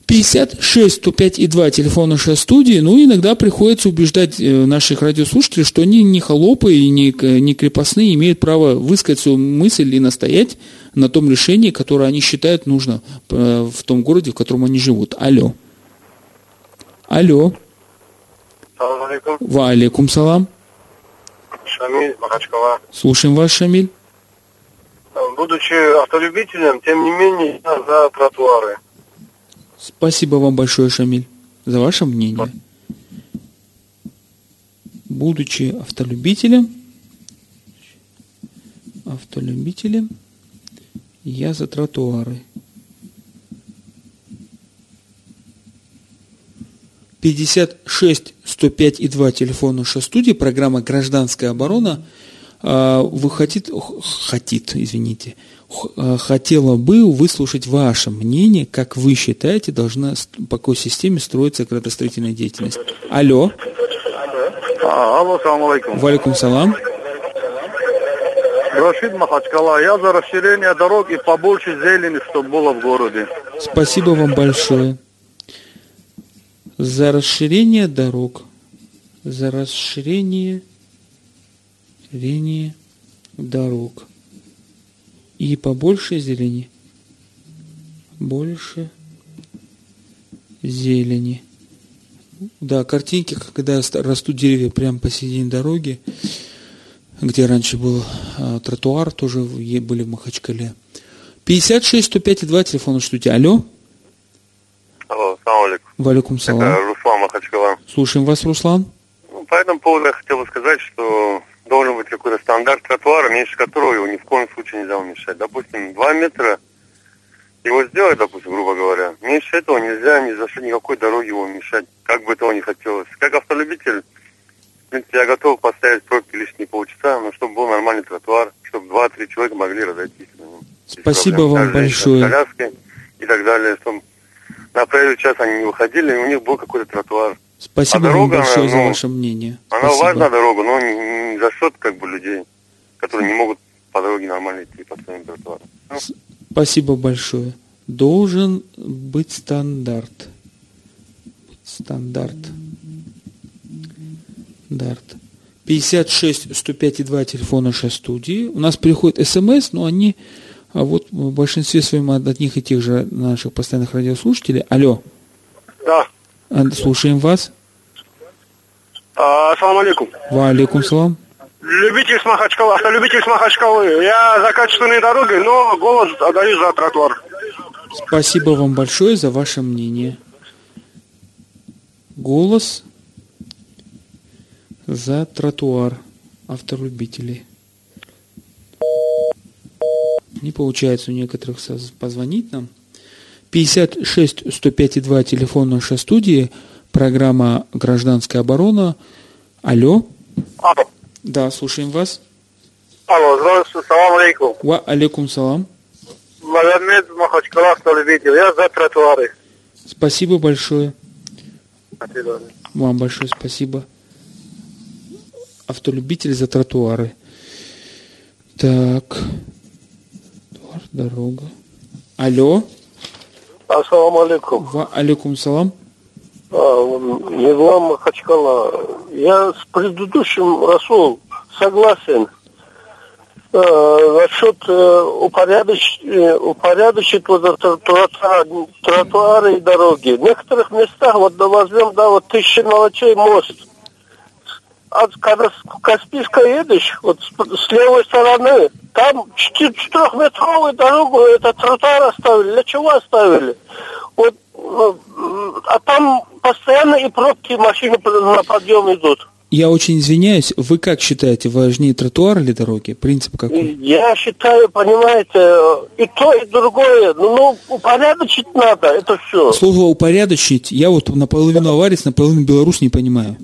Speaker 2: 56 105 и 2 телефон нашей студии. Ну, иногда приходится убеждать э, наших радиослушателей, что они не холопы и не, не крепостные, имеют право высказать свою мысль и настоять на том решении, которое они считают нужно э, в том городе, в котором они живут. Алло. Алло.
Speaker 15: Салам алейкум.
Speaker 2: Ва алейкум салам.
Speaker 15: Шамиль, Махачкала.
Speaker 2: Слушаем вас, Шамиль.
Speaker 15: Будучи автолюбителем, тем не менее, я за тротуары.
Speaker 2: Спасибо вам большое, Шамиль, за ваше мнение. Будучи автолюбителем, автолюбителем, я за тротуары. 56 105 и 2 телефон нашей студии, программа «Гражданская оборона». А, Вы хотите, хотит, извините, а, хотела бы выслушать ваше мнение, как вы считаете, должна по какой системе строиться градостроительная деятельность. Алло,
Speaker 15: А, алло, салам алейкум.
Speaker 2: валикум салам.
Speaker 15: Рашид Махачкала. Я за расширение дорог и побольше зелени, чтобы было в городе.
Speaker 2: Спасибо вам большое. За расширение дорог. За расширение, расширение дорог. И побольше зелени. Больше зелени. Да, картинки, когда ст- растут деревья прямо посередине дороги, где раньше был а, тротуар, тоже в- были в Махачкале. 56 105 и 2 телефон штуки. Алло,
Speaker 11: Алло, салам алейкум.
Speaker 2: валикум
Speaker 11: Это
Speaker 2: салам.
Speaker 11: Руслан Махачкала.
Speaker 2: Слушаем вас, Руслан.
Speaker 11: Ну, по этому поводу я хотел бы сказать, что должен быть какой-то стандарт тротуара, меньше которого его ни в коем случае нельзя уменьшать. Допустим, 2 метра его сделать, допустим, грубо говоря, меньше этого нельзя ни за что никакой дороги его уменьшать, как бы этого не хотелось. Как автолюбитель, в принципе, я готов поставить пробки лишние полчаса, но чтобы был нормальный тротуар, чтобы 2-3 человека могли разойтись. Без
Speaker 2: Спасибо
Speaker 11: проблем.
Speaker 2: вам
Speaker 11: Даже
Speaker 2: большое.
Speaker 11: и так далее, чтобы на проезжий час они не выходили, и у них был какой-то тротуар.
Speaker 2: Спасибо
Speaker 11: А
Speaker 2: вам
Speaker 11: дорога,
Speaker 2: большое за
Speaker 11: ну,
Speaker 2: ваше мнение.
Speaker 11: Она
Speaker 2: Спасибо.
Speaker 11: важна дорога, но не, не за счет как бы людей, которые не могут по дороге нормально идти по своим тротуарам. Ну,
Speaker 2: Спасибо большое. Должен быть стандарт. Стандарт. Стандарт. 56 105 и 2 телефон нашей студии. У нас приходит смс, но они а вот в большинстве своем от одних и тех же наших постоянных радиослушателей. Алло,
Speaker 15: Да.
Speaker 2: а, слушаем вас.
Speaker 15: А, Ассаламу алейкум.
Speaker 2: Ва алейкум салам.
Speaker 15: Любитель с Махачкалы, автолюбитель с Махачкалы. Я за качественные дороги, но голос отдаю за тротуар.
Speaker 2: Спасибо вам большое за ваше мнение. Голос за тротуар автолюбителей. Не получается у некоторых позвонить нам. 56 105 и 2 телефон нашей студии. Программа «Гражданская оборона». Алло.
Speaker 15: Алло.
Speaker 2: Да, слушаем вас.
Speaker 15: Алло, здравствуйте, салам алейкум.
Speaker 2: Ва алейкум салам.
Speaker 15: Магомед Махачкала, автолюбитель. Я за тротуары.
Speaker 2: Спасибо большое.
Speaker 15: Спасибо.
Speaker 2: Вам большое спасибо. Автолюбитель за тротуары. Так. Дорога. Алло.
Speaker 16: Ассаламу алейкум.
Speaker 2: Ва алейкум салам.
Speaker 16: А, Ислам Махачкала. Я с предыдущим Расул согласен. Э, насчет э, упорядочить, э, упорядочить вот тротуар- тротуары и дороги. В некоторых местах, вот возьмем, да, вот тысячи мелочей мост. А когда с Каспийска едешь, вот с, с левой стороны, там четы- четырехметровую дорогу, это тротуар оставили. Для чего оставили? Вот, м, а там постоянно и пробки машины на подъем идут.
Speaker 2: Я очень извиняюсь, вы как считаете, важнее тротуар или дороги? Принцип какой?
Speaker 16: Я считаю, понимаете, и то, и другое. Ну, ну упорядочить надо, это все.
Speaker 2: Слово упорядочить, я вот наполовину аварец, наполовину белорус не понимаю.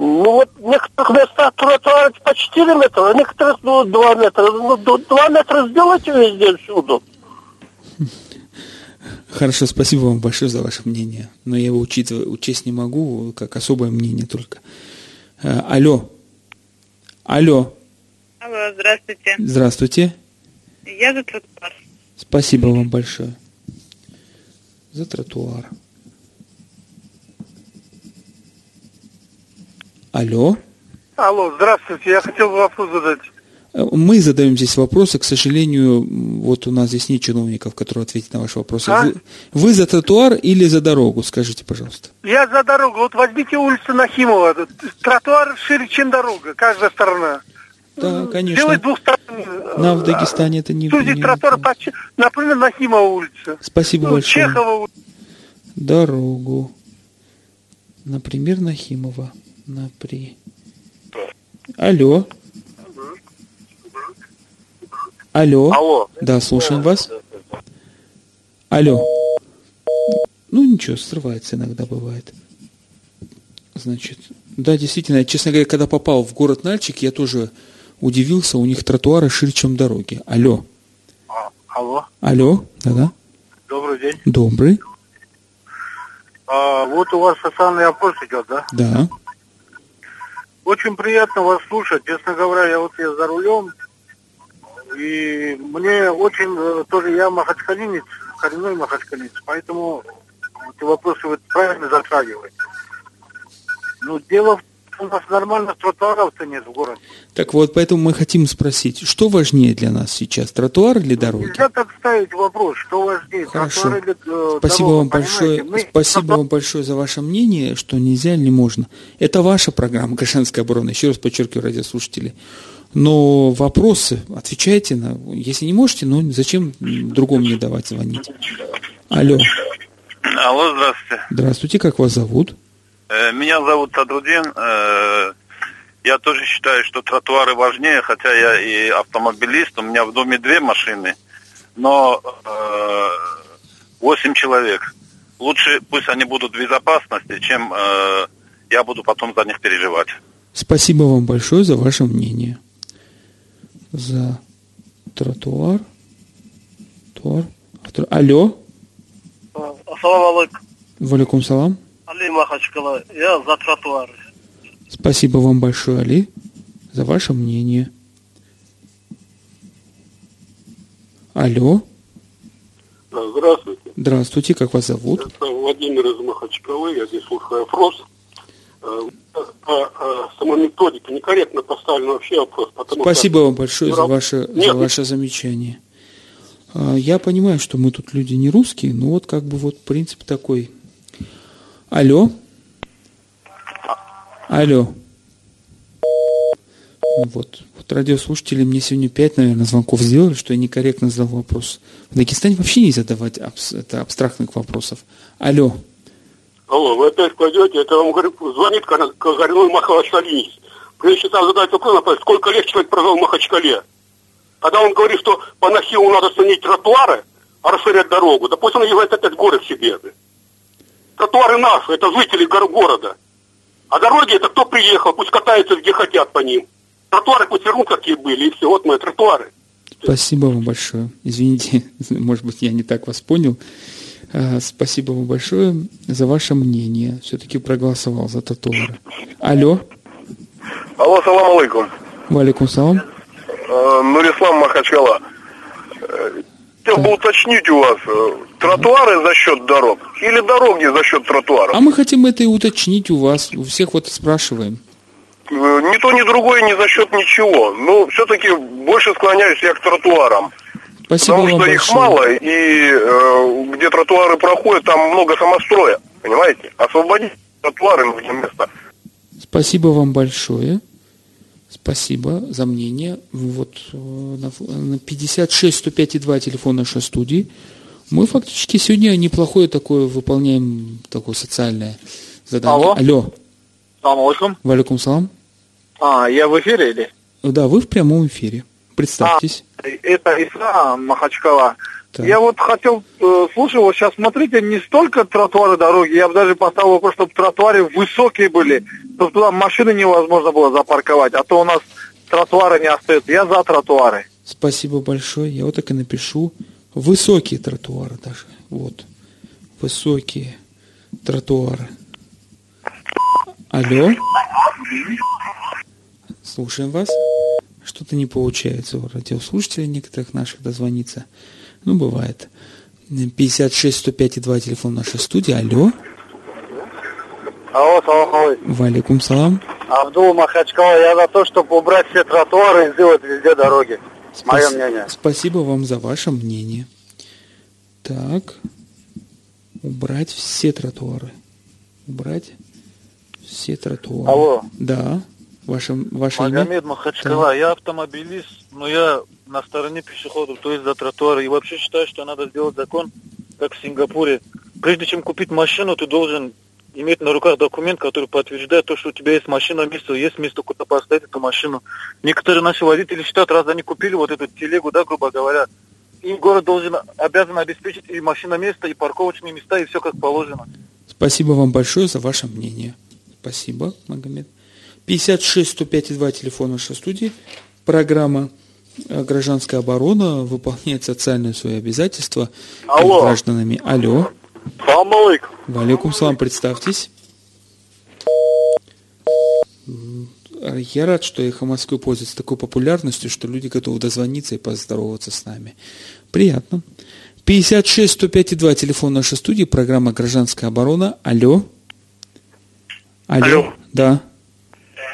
Speaker 16: Ну вот в некоторых местах тротуары по 4 метра, а некоторых ну, 2 метра. Ну, 2 метра сделайте везде всюду.
Speaker 2: Хорошо, спасибо вам большое за ваше мнение. Но я его учитывать, учесть не могу, как особое мнение только. Э, алло. Алло.
Speaker 10: Алло, здравствуйте.
Speaker 2: Здравствуйте.
Speaker 10: Я за тротуар.
Speaker 2: Спасибо вам большое. За тротуар. Алло.
Speaker 15: Алло, здравствуйте. Я хотел бы вопрос задать.
Speaker 2: Э, Мы задаем здесь вопросы, к сожалению, вот у нас здесь нет чиновников, которые ответят на ваши вопросы.
Speaker 15: А?
Speaker 2: Вы, вы за тротуар или за дорогу, скажите, пожалуйста.
Speaker 15: Я за дорогу. Вот возьмите улицу Нахимова. Тротуар шире, чем дорога. Каждая сторона.
Speaker 2: Да, конечно.
Speaker 15: Сделать двухсторонний. э,
Speaker 2: Нам в Дагестане это не...
Speaker 15: Сузить
Speaker 2: не-
Speaker 15: тротуар, по например, Нахимова улица.
Speaker 2: Спасибо
Speaker 15: Ну,
Speaker 2: большое.
Speaker 15: Чехова улица.
Speaker 2: Дорогу. Например, Нахимова. Напри... Алло. Алло.
Speaker 16: Алло.
Speaker 2: Да, слушаем вас. Алло. Ну ничего, срывается иногда бывает. Значит, да, действительно, честно говоря, когда попал в город Нальчик, я тоже удивился, у них тротуары шире, чем дороги. Алло.
Speaker 15: Алло,
Speaker 2: Алло, да-да.
Speaker 15: добрый день.
Speaker 2: Добрый.
Speaker 15: А, вот у вас социальный опрос идет, да?
Speaker 2: Да.
Speaker 15: Очень приятно вас слушать. Честно говоря, я вот я за рулем, и мне очень э, тоже я махачкалинец, коренной махачкалинец, поэтому эти вопросы вы правильно затрагиваете. Но дело в у нас нормально тротуаров-то нет в городе.
Speaker 2: Так вот, поэтому мы хотим спросить, что важнее для нас сейчас, тротуар или дороги?
Speaker 15: Нельзя так ставить вопрос, что важнее,
Speaker 2: Хорошо.
Speaker 15: тротуар или э,
Speaker 2: Спасибо
Speaker 15: дорога,
Speaker 2: вам большое.
Speaker 15: Мы-
Speaker 2: Спасибо вам большое за ваше мнение, что нельзя или можно. Это ваша программа «Гражданская оборона». Еще раз подчеркиваю, радиослушатели. Но вопросы отвечайте на. Если не можете, ну зачем другому не давать звонить? Алло.
Speaker 12: Алло, здравствуйте.
Speaker 2: Здравствуйте, как вас зовут?
Speaker 12: Э, Меня зовут Тадрудин. Э, Я тоже считаю, что тротуары важнее, хотя я и автомобилист. У меня в доме две машины, но э, восемь человек. Лучше пусть они будут в безопасности, чем я буду потом за них переживать.
Speaker 2: Спасибо вам большое за ваше мнение. За тротуар. Тротуар. Алло.
Speaker 16: Ассаламу алейкум.
Speaker 2: Валикум салам.
Speaker 16: Али Махачкала. Я за тротуары.
Speaker 2: Спасибо вам большое, Али, за ваше мнение. Алло.
Speaker 17: Здравствуйте.
Speaker 2: Здравствуйте, как вас зовут?
Speaker 17: Это Владимир из Махачкалы. Я здесь слушаю опрос. Э, По э, самой методике некорректно поставлен вообще вопрос. Потому
Speaker 2: Спасибо
Speaker 17: что-
Speaker 2: вам большое за ваше, за
Speaker 17: Нет,
Speaker 2: ваше замечание. Я понимаю, что мы тут люди не русские, но вот как бы вот принцип такой. Алло? Алло? Ну Вот, вот радиослушатели мне сегодня пять, наверное, звонков сделали, что я некорректно задал вопрос. В Дагестане вообще не задавать абс- это абстрактных вопросов. Алло?
Speaker 17: Алло, вы опять пойдете, это вам звонит коренной махачкалинец. Прежде чем задать вопрос, например, сколько лет человек прожил в Махачкале. Когда он говорит, что по Нахилу надо сменить тротуары, а расширять дорогу, да пусть он езжает опять в себе. Тротуары наши, это жители гор- города. А дороги это кто приехал, пусть катаются где хотят по ним. Тротуары пусть вернут, какие были, и все, вот мои тротуары.
Speaker 2: Спасибо вам большое. Извините, может быть, я не так вас понял. А, Спасибо вам большое за ваше мнение. Все-таки проголосовал за тротуары. Алло,
Speaker 18: Алло, салам алейкум.
Speaker 2: валикум салам.
Speaker 18: Э, Нурислам Махачкала. Хотел бы уточнить у вас, э, тротуары за счет дорог или дороги за счет тротуаров?
Speaker 2: А мы хотим это и уточнить у вас. У всех вот спрашиваем.
Speaker 18: Э, Ни то, ни другое не за счет ничего. Но все-таки больше склоняюсь я к тротуарам.
Speaker 2: Спасибо
Speaker 18: Потому
Speaker 2: вам
Speaker 18: что их
Speaker 2: большое.
Speaker 18: мало, и э, где тротуары проходят, там много самостроя. Понимаете? Освободить тротуары нужно место.
Speaker 2: Спасибо вам большое. Спасибо за мнение. Вот э, на, на 56 105 и 2 телефон нашей студии. Мы фактически сегодня неплохое такое выполняем такое социальное задание.
Speaker 19: Алло.
Speaker 2: Алло.
Speaker 19: Салам алейкум.
Speaker 2: Валикум салам.
Speaker 19: А, я в эфире или?
Speaker 2: Да, вы в прямом эфире. Представьтесь.
Speaker 19: А, это Иса Махачкала.
Speaker 2: Так.
Speaker 19: Я вот хотел, э, вот сейчас смотрите, не столько тротуары дороги, я бы даже поставил вопрос, чтобы тротуары высокие были, чтобы туда машины невозможно было запарковать, а то у нас тротуары не остаются. Я за тротуары.
Speaker 2: Спасибо большое. Я вот так и напишу. Высокие тротуары даже. Вот. Высокие тротуары. Алло. Слушаем вас. Что-то не получается у радиослушателей некоторых наших дозвониться. Ну, бывает. 56 105 и 2 телефон нашей студии. Алло.
Speaker 19: Алло, салам алейкум.
Speaker 2: Валикум салам.
Speaker 19: Абдул Махачкала, я за то, чтобы убрать все тротуары и сделать везде дороги. Мое
Speaker 2: Спас-
Speaker 19: мнение.
Speaker 2: Спасибо вам за ваше мнение. Так. Убрать все тротуары. Убрать все тротуары.
Speaker 20: Алло.
Speaker 2: Да. Ваше, ваше имя?
Speaker 20: Магомед Махачкала, я автомобилист, но я на стороне пешеходов, то есть за тротуары. И вообще считаю, что надо сделать закон, как в Сингапуре. Прежде чем купить машину, ты должен иметь на руках документ, который подтверждает то, что у тебя есть машина, место, есть место, куда поставить эту машину. Некоторые наши водители считают, раз они купили вот эту телегу, да, грубо говоря, им город должен, обязан обеспечить и машина место, и парковочные места, и все как положено.
Speaker 2: Спасибо вам большое за ваше мнение. Спасибо, Магомед. 56 105 и 2 телефон нашей студии. Программа «Гражданская оборона» выполняет социальные свои обязательства перед
Speaker 19: Алло.
Speaker 2: гражданами. Алло.
Speaker 19: Салам алейкум.
Speaker 2: Валикум салам, представьтесь. М, Я рад, что «Эхо Москвы» пользуется такой популярностью, что люди готовы дозвониться и поздороваться с нами. Приятно. 56 105 и 2 телефон нашей студии, программа «Гражданская оборона». Алло. Алло.
Speaker 21: Алло.
Speaker 2: Да.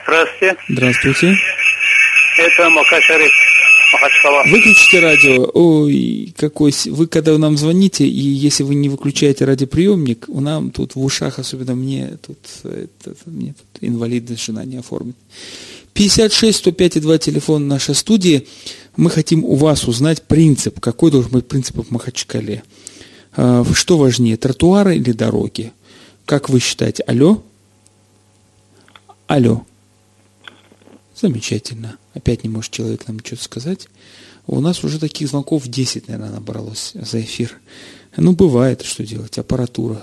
Speaker 21: Здравствуйте,
Speaker 2: Здравствуйте.
Speaker 21: это Макашарик Махачкала.
Speaker 2: Выключите радио. Ой, какой... Вы когда нам звоните, и если вы не выключаете радиоприемник, у нам тут в ушах, особенно мне, тут, э, это, мне тут инвалидность жена не оформит. 56 105 и 2 телефон нашей студии. Мы хотим у вас узнать принцип. Какой должен быть принцип в Махачкале? А, Что важнее, тротуары или дороги? Как вы считаете? Алло? Алло. Замечательно. Опять не может человек нам что-то сказать. У нас уже таких звонков 10, наверное, набралось за эфир. Ну, бывает, что делать. Аппаратура,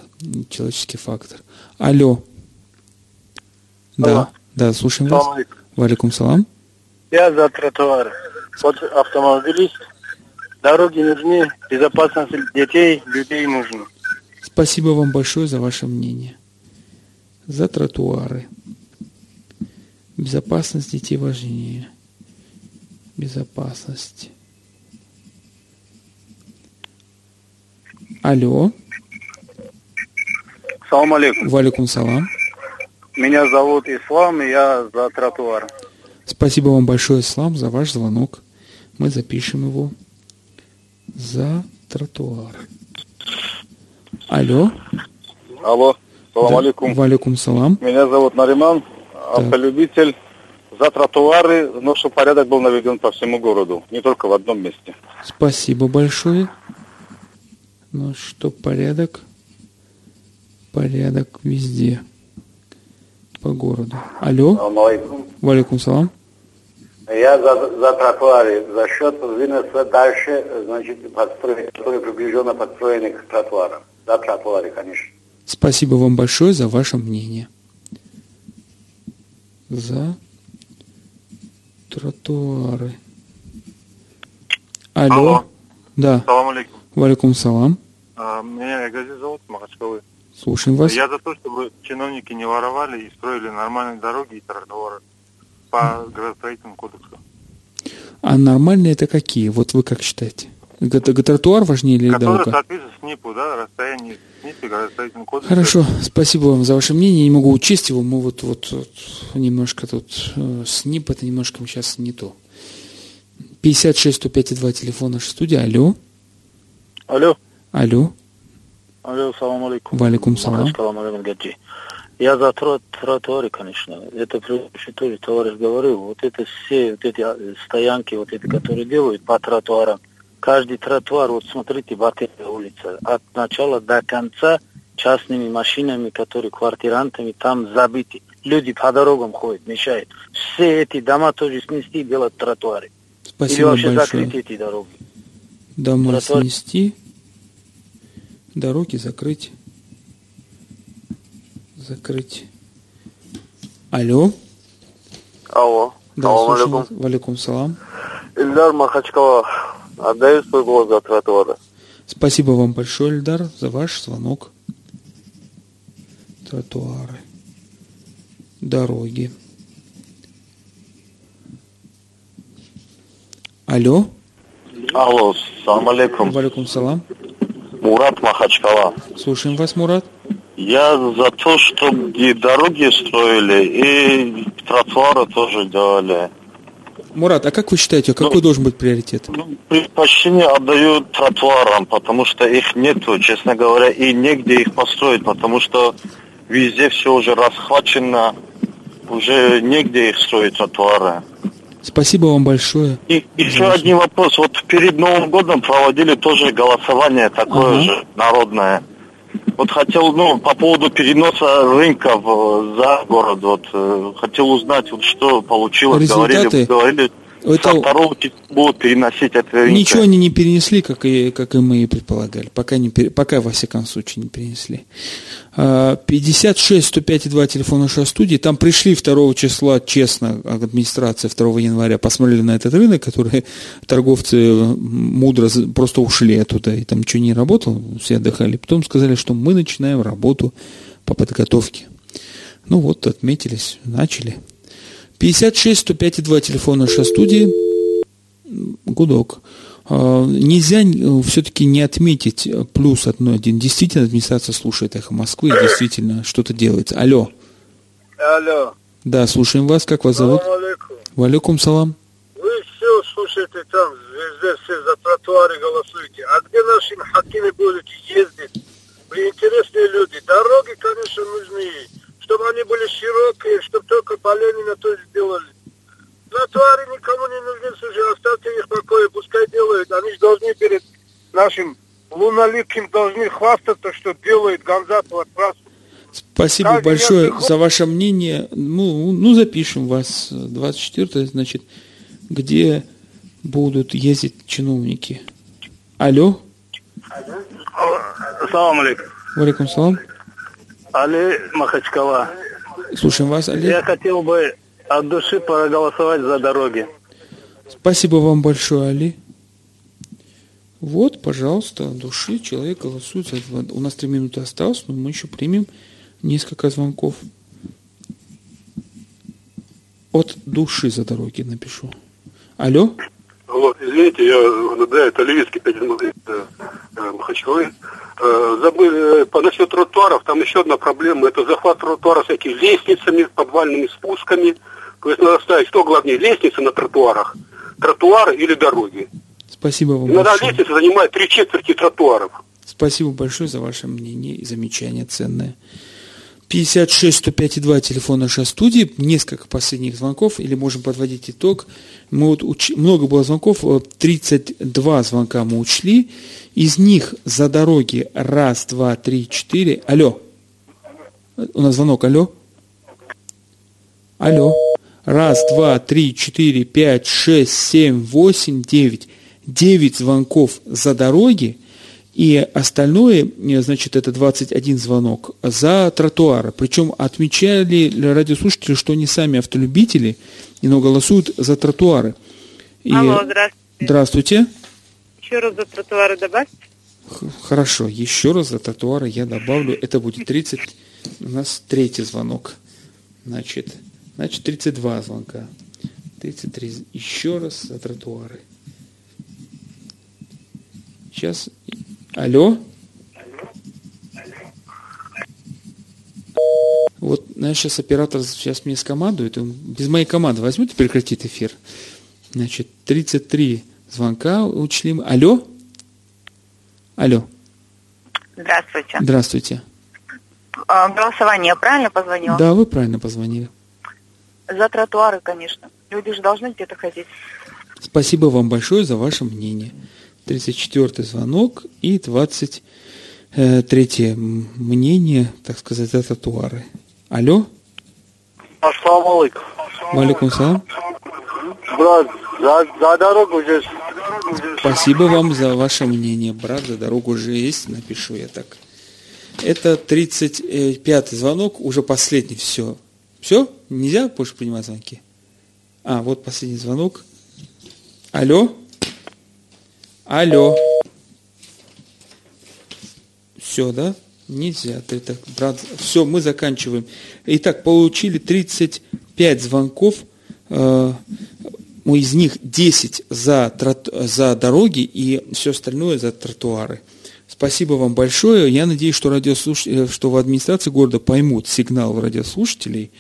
Speaker 2: человеческий фактор. Алло. Да,
Speaker 19: Алло.
Speaker 2: да, слушаем
Speaker 19: Салам
Speaker 2: вас. Валикум салам.
Speaker 19: Я за тротуары. Вот автомобилист. Дороги нужны, безопасность детей, людей нужно.
Speaker 2: Спасибо вам большое за ваше мнение. За тротуары. Безопасность детей важнее. Безопасность. Алло.
Speaker 19: Салам алейкум.
Speaker 2: Валикум салам.
Speaker 19: Меня зовут Ислам, и я за тротуар.
Speaker 2: Спасибо вам большое, Ислам, за ваш звонок. Мы запишем его. За тротуар. Алло.
Speaker 5: Алло, салам
Speaker 2: Да.
Speaker 5: алейкум.
Speaker 2: Валикум салам.
Speaker 5: Меня зовут Нариман, автолюбитель. За тротуары, но чтобы порядок был наведен по всему городу, не только в одном месте.
Speaker 2: Спасибо большое. Ну что, порядок? Порядок везде. По городу. Алло. Валикум салам.
Speaker 22: Я за, за тротуары, за счет выноса дальше, значит, подстроек, которые приближенно подстроены к тротуарам. За тротуары, конечно.
Speaker 2: Спасибо вам большое за ваше мнение. За тротуары. Алло.
Speaker 23: Алло.
Speaker 2: Да.
Speaker 23: Салам алейкум.
Speaker 2: Валикум салам.
Speaker 23: А, Меня Гази зовут, Махачкалы.
Speaker 2: Слушаем вас.
Speaker 23: Я за то, чтобы чиновники не воровали и строили нормальные дороги и тротуары по градостроительному кодексу.
Speaker 2: А нормальные это какие? Вот вы как считаете? Тротуар важнее или
Speaker 23: Который
Speaker 2: дорога?
Speaker 23: соответствует СНИПу, да, расстояние СНИПа, градостроительный кодекс.
Speaker 2: Хорошо, спасибо вам за ваше мнение. Не могу учесть его. Мы вот, вот, вот немножко тут э, СНИП это немножко сейчас не то. 56 105 2 телефон нашей студии. Алло.
Speaker 20: Алло.
Speaker 2: Алло.
Speaker 20: Алло, салам алейкум.
Speaker 2: Валикум салам.
Speaker 20: Махачкала Магомед Гаджи. Я за тро- тротуары, конечно. Это предыдущий тоже товарищ говорил. Вот это все вот эти а, стоянки, вот эти, которые делают по тротуарам. Каждый тротуар, вот смотрите, Батырева улица, от начала до конца частными машинами, которые квартирантами там забиты. Люди по дорогам ходят, мешают. Все эти дома тоже снести и делать тротуары. Или
Speaker 2: Спасибо
Speaker 20: вообще
Speaker 2: большое.
Speaker 20: закрыть эти дороги.
Speaker 2: Дома
Speaker 20: Тротуар.
Speaker 2: снести, дороги закрыть. Закрыть. Алло.
Speaker 24: Алло.
Speaker 2: Да, слушаю
Speaker 24: алейкум.
Speaker 2: Валикум салам.
Speaker 24: Ильдар Махачкала. Отдаю свой голос за тротуары.
Speaker 2: Спасибо вам большое, Эльдар, за ваш звонок. Тротуары. Дороги. Алло.
Speaker 25: Алло, салам алейкум.
Speaker 2: Валикум салам.
Speaker 25: Мурат Махачкала.
Speaker 2: Слушаем вас, Мурат.
Speaker 25: Я за то, чтобы и дороги строили, и тротуары тоже делали.
Speaker 2: Мурат, а как вы считаете, какой должен быть приоритет?
Speaker 25: Предпочтение отдаю тротуарам, потому что их нету, честно говоря, и негде их построить, потому что везде все уже расхвачено, уже негде их строить тротуары.
Speaker 2: Спасибо вам большое.
Speaker 25: И еще один вопрос. Вот перед Новым годом проводили тоже голосование такое
Speaker 2: Ага.
Speaker 25: же народное. Вот хотел, ну, по поводу переноса рынка в- за город, вот, э, хотел узнать, вот, что получилось.
Speaker 2: Результаты?
Speaker 25: Говорили, говорили,
Speaker 2: Это-
Speaker 25: со второго будут переносить это.
Speaker 2: Ничего они не перенесли, как и, как и мы и предполагали. Пока, не, пока, во всяком случае, не перенесли. А, 56 105 2 телефон нашей студии. Там пришли 2 числа, честно, администрация 2 января, посмотрели на этот рынок, который торговцы м, мудро просто ушли оттуда, и там ничего не работало, все отдыхали. Потом сказали, что мы начинаем работу по подготовке. Ну вот, отметились, начали. 56 105 2 телефон нашей студии. Гудок. А, Нельзя все-таки не отметить э, плюс одно один. Действительно, администрация слушает эхо Москвы, и действительно что-то делается. Алло.
Speaker 26: Алло.
Speaker 2: Да, слушаем вас. Как вас зовут?
Speaker 26: Салам алейкум.
Speaker 2: Валикум салам.
Speaker 26: Вы все слушаете там, везде все за тротуары голосуете. А где наши хакимы будут ездить? Вы интересные люди. Дороги, конечно, нужны. Чтобы они были широкие, чтобы только по Ленина то сделали. Тротуары никому не нужны, слушай, оставьте их в покое, пускай делают. Они же должны перед нашим луноликим должны хвастаться, что делают Гамзатова трассу.
Speaker 2: Спасибо
Speaker 26: Как
Speaker 2: большое
Speaker 26: я-
Speaker 2: за ваше мнение. Ну, ну, запишем вас. 24 значит, где будут ездить чиновники. Алло.
Speaker 20: Салам алейкум.
Speaker 2: Валикум салам.
Speaker 20: Али Махачкала.
Speaker 2: Слушаем вас, Али.
Speaker 20: Я хотел бы от души проголосовать за дороги.
Speaker 2: Спасибо вам большое, Али. Вот, пожалуйста, от души человек голосует. за. У нас три минуты осталось, но мы еще примем несколько звонков. От души за дороги напишу. Алло?
Speaker 17: Вот, извините, я наблюдаю, это Левицкий, э, Махачкалы. Э, забыли, э, по насчет тротуаров, там еще одна проблема, это захват тротуара всякими лестницами, подвальными спусками. То есть надо ставить, что главнее, лестницы на тротуарах, тротуары или дороги.
Speaker 2: Спасибо вам
Speaker 17: Иногда
Speaker 2: большое.
Speaker 17: лестница занимает три четверти тротуаров.
Speaker 2: Спасибо большое за ваше мнение и замечание ценное. 56 105 2 телефон нашей студии, несколько последних звонков, или можем подводить итог. Мы вот уч- много было звонков, э, 32 звонка мы учли, из них за дороги раз, два, три, четыре. Алло. У нас звонок, алло. Алло. Раз, два, три, четыре, пять, шесть, семь, восемь, девять. Девять звонков за дороги, и остальное, э, значит, это 21 звонок за тротуары. Причем отмечали радиослушатели, что они сами автолюбители, но голосуют за тротуары. И-
Speaker 10: Алло, здравствуйте.
Speaker 2: Здравствуйте.
Speaker 10: Еще раз за тротуары добавьте.
Speaker 2: Хорошо, еще раз за тротуары я добавлю. Это будет 30, у нас третий звонок. Значит, значит 32 звонка. 33, еще раз за тротуары. Сейчас. Алло? Вот, знаешь, сейчас оператор сейчас мне скомандует, он без моей команды возьмет и прекратит эфир. Значит, 33 звонка учли. Алло? Алло.
Speaker 27: Здравствуйте.
Speaker 2: Здравствуйте.
Speaker 27: А, Голосование я правильно позвонила?
Speaker 2: Да, вы правильно позвонили.
Speaker 27: За тротуары, конечно. Люди же должны где-то ходить.
Speaker 2: Спасибо вам большое за ваше мнение. 34-й звонок и 23-е мнение, так сказать, за тротуары. Алло?
Speaker 15: Ассаламу алейкум.
Speaker 2: Валикум салам.
Speaker 15: Брат, за, за дорогу здесь.
Speaker 2: Спасибо вам за ваше мнение, брат, за дорогу уже есть, напишу я так. Это 35-й звонок, уже последний, все. Все? Нельзя больше принимать звонки? А, вот последний звонок. Алло? Алло? Все, да? Нельзя. Ты так, брат. Все, мы заканчиваем. Итак, получили 35 звонков. Э, из них 10 за, трот, за дороги и все остальное за тротуары. Спасибо вам большое. Я надеюсь, что, радиослуш... что в администрации города поймут сигнал радиослушателей.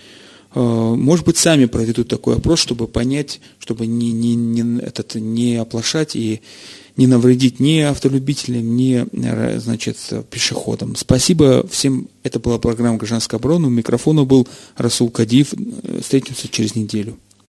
Speaker 2: Э, может быть, сами проведут такой опрос, чтобы понять, чтобы не, не, не, этот, не оплошать и не навредить ни автолюбителям, ни э, значит, пешеходам. Спасибо всем. Это была программа «Гражданская оборона». У микрофона был Расул Кадиев. Встретимся через неделю.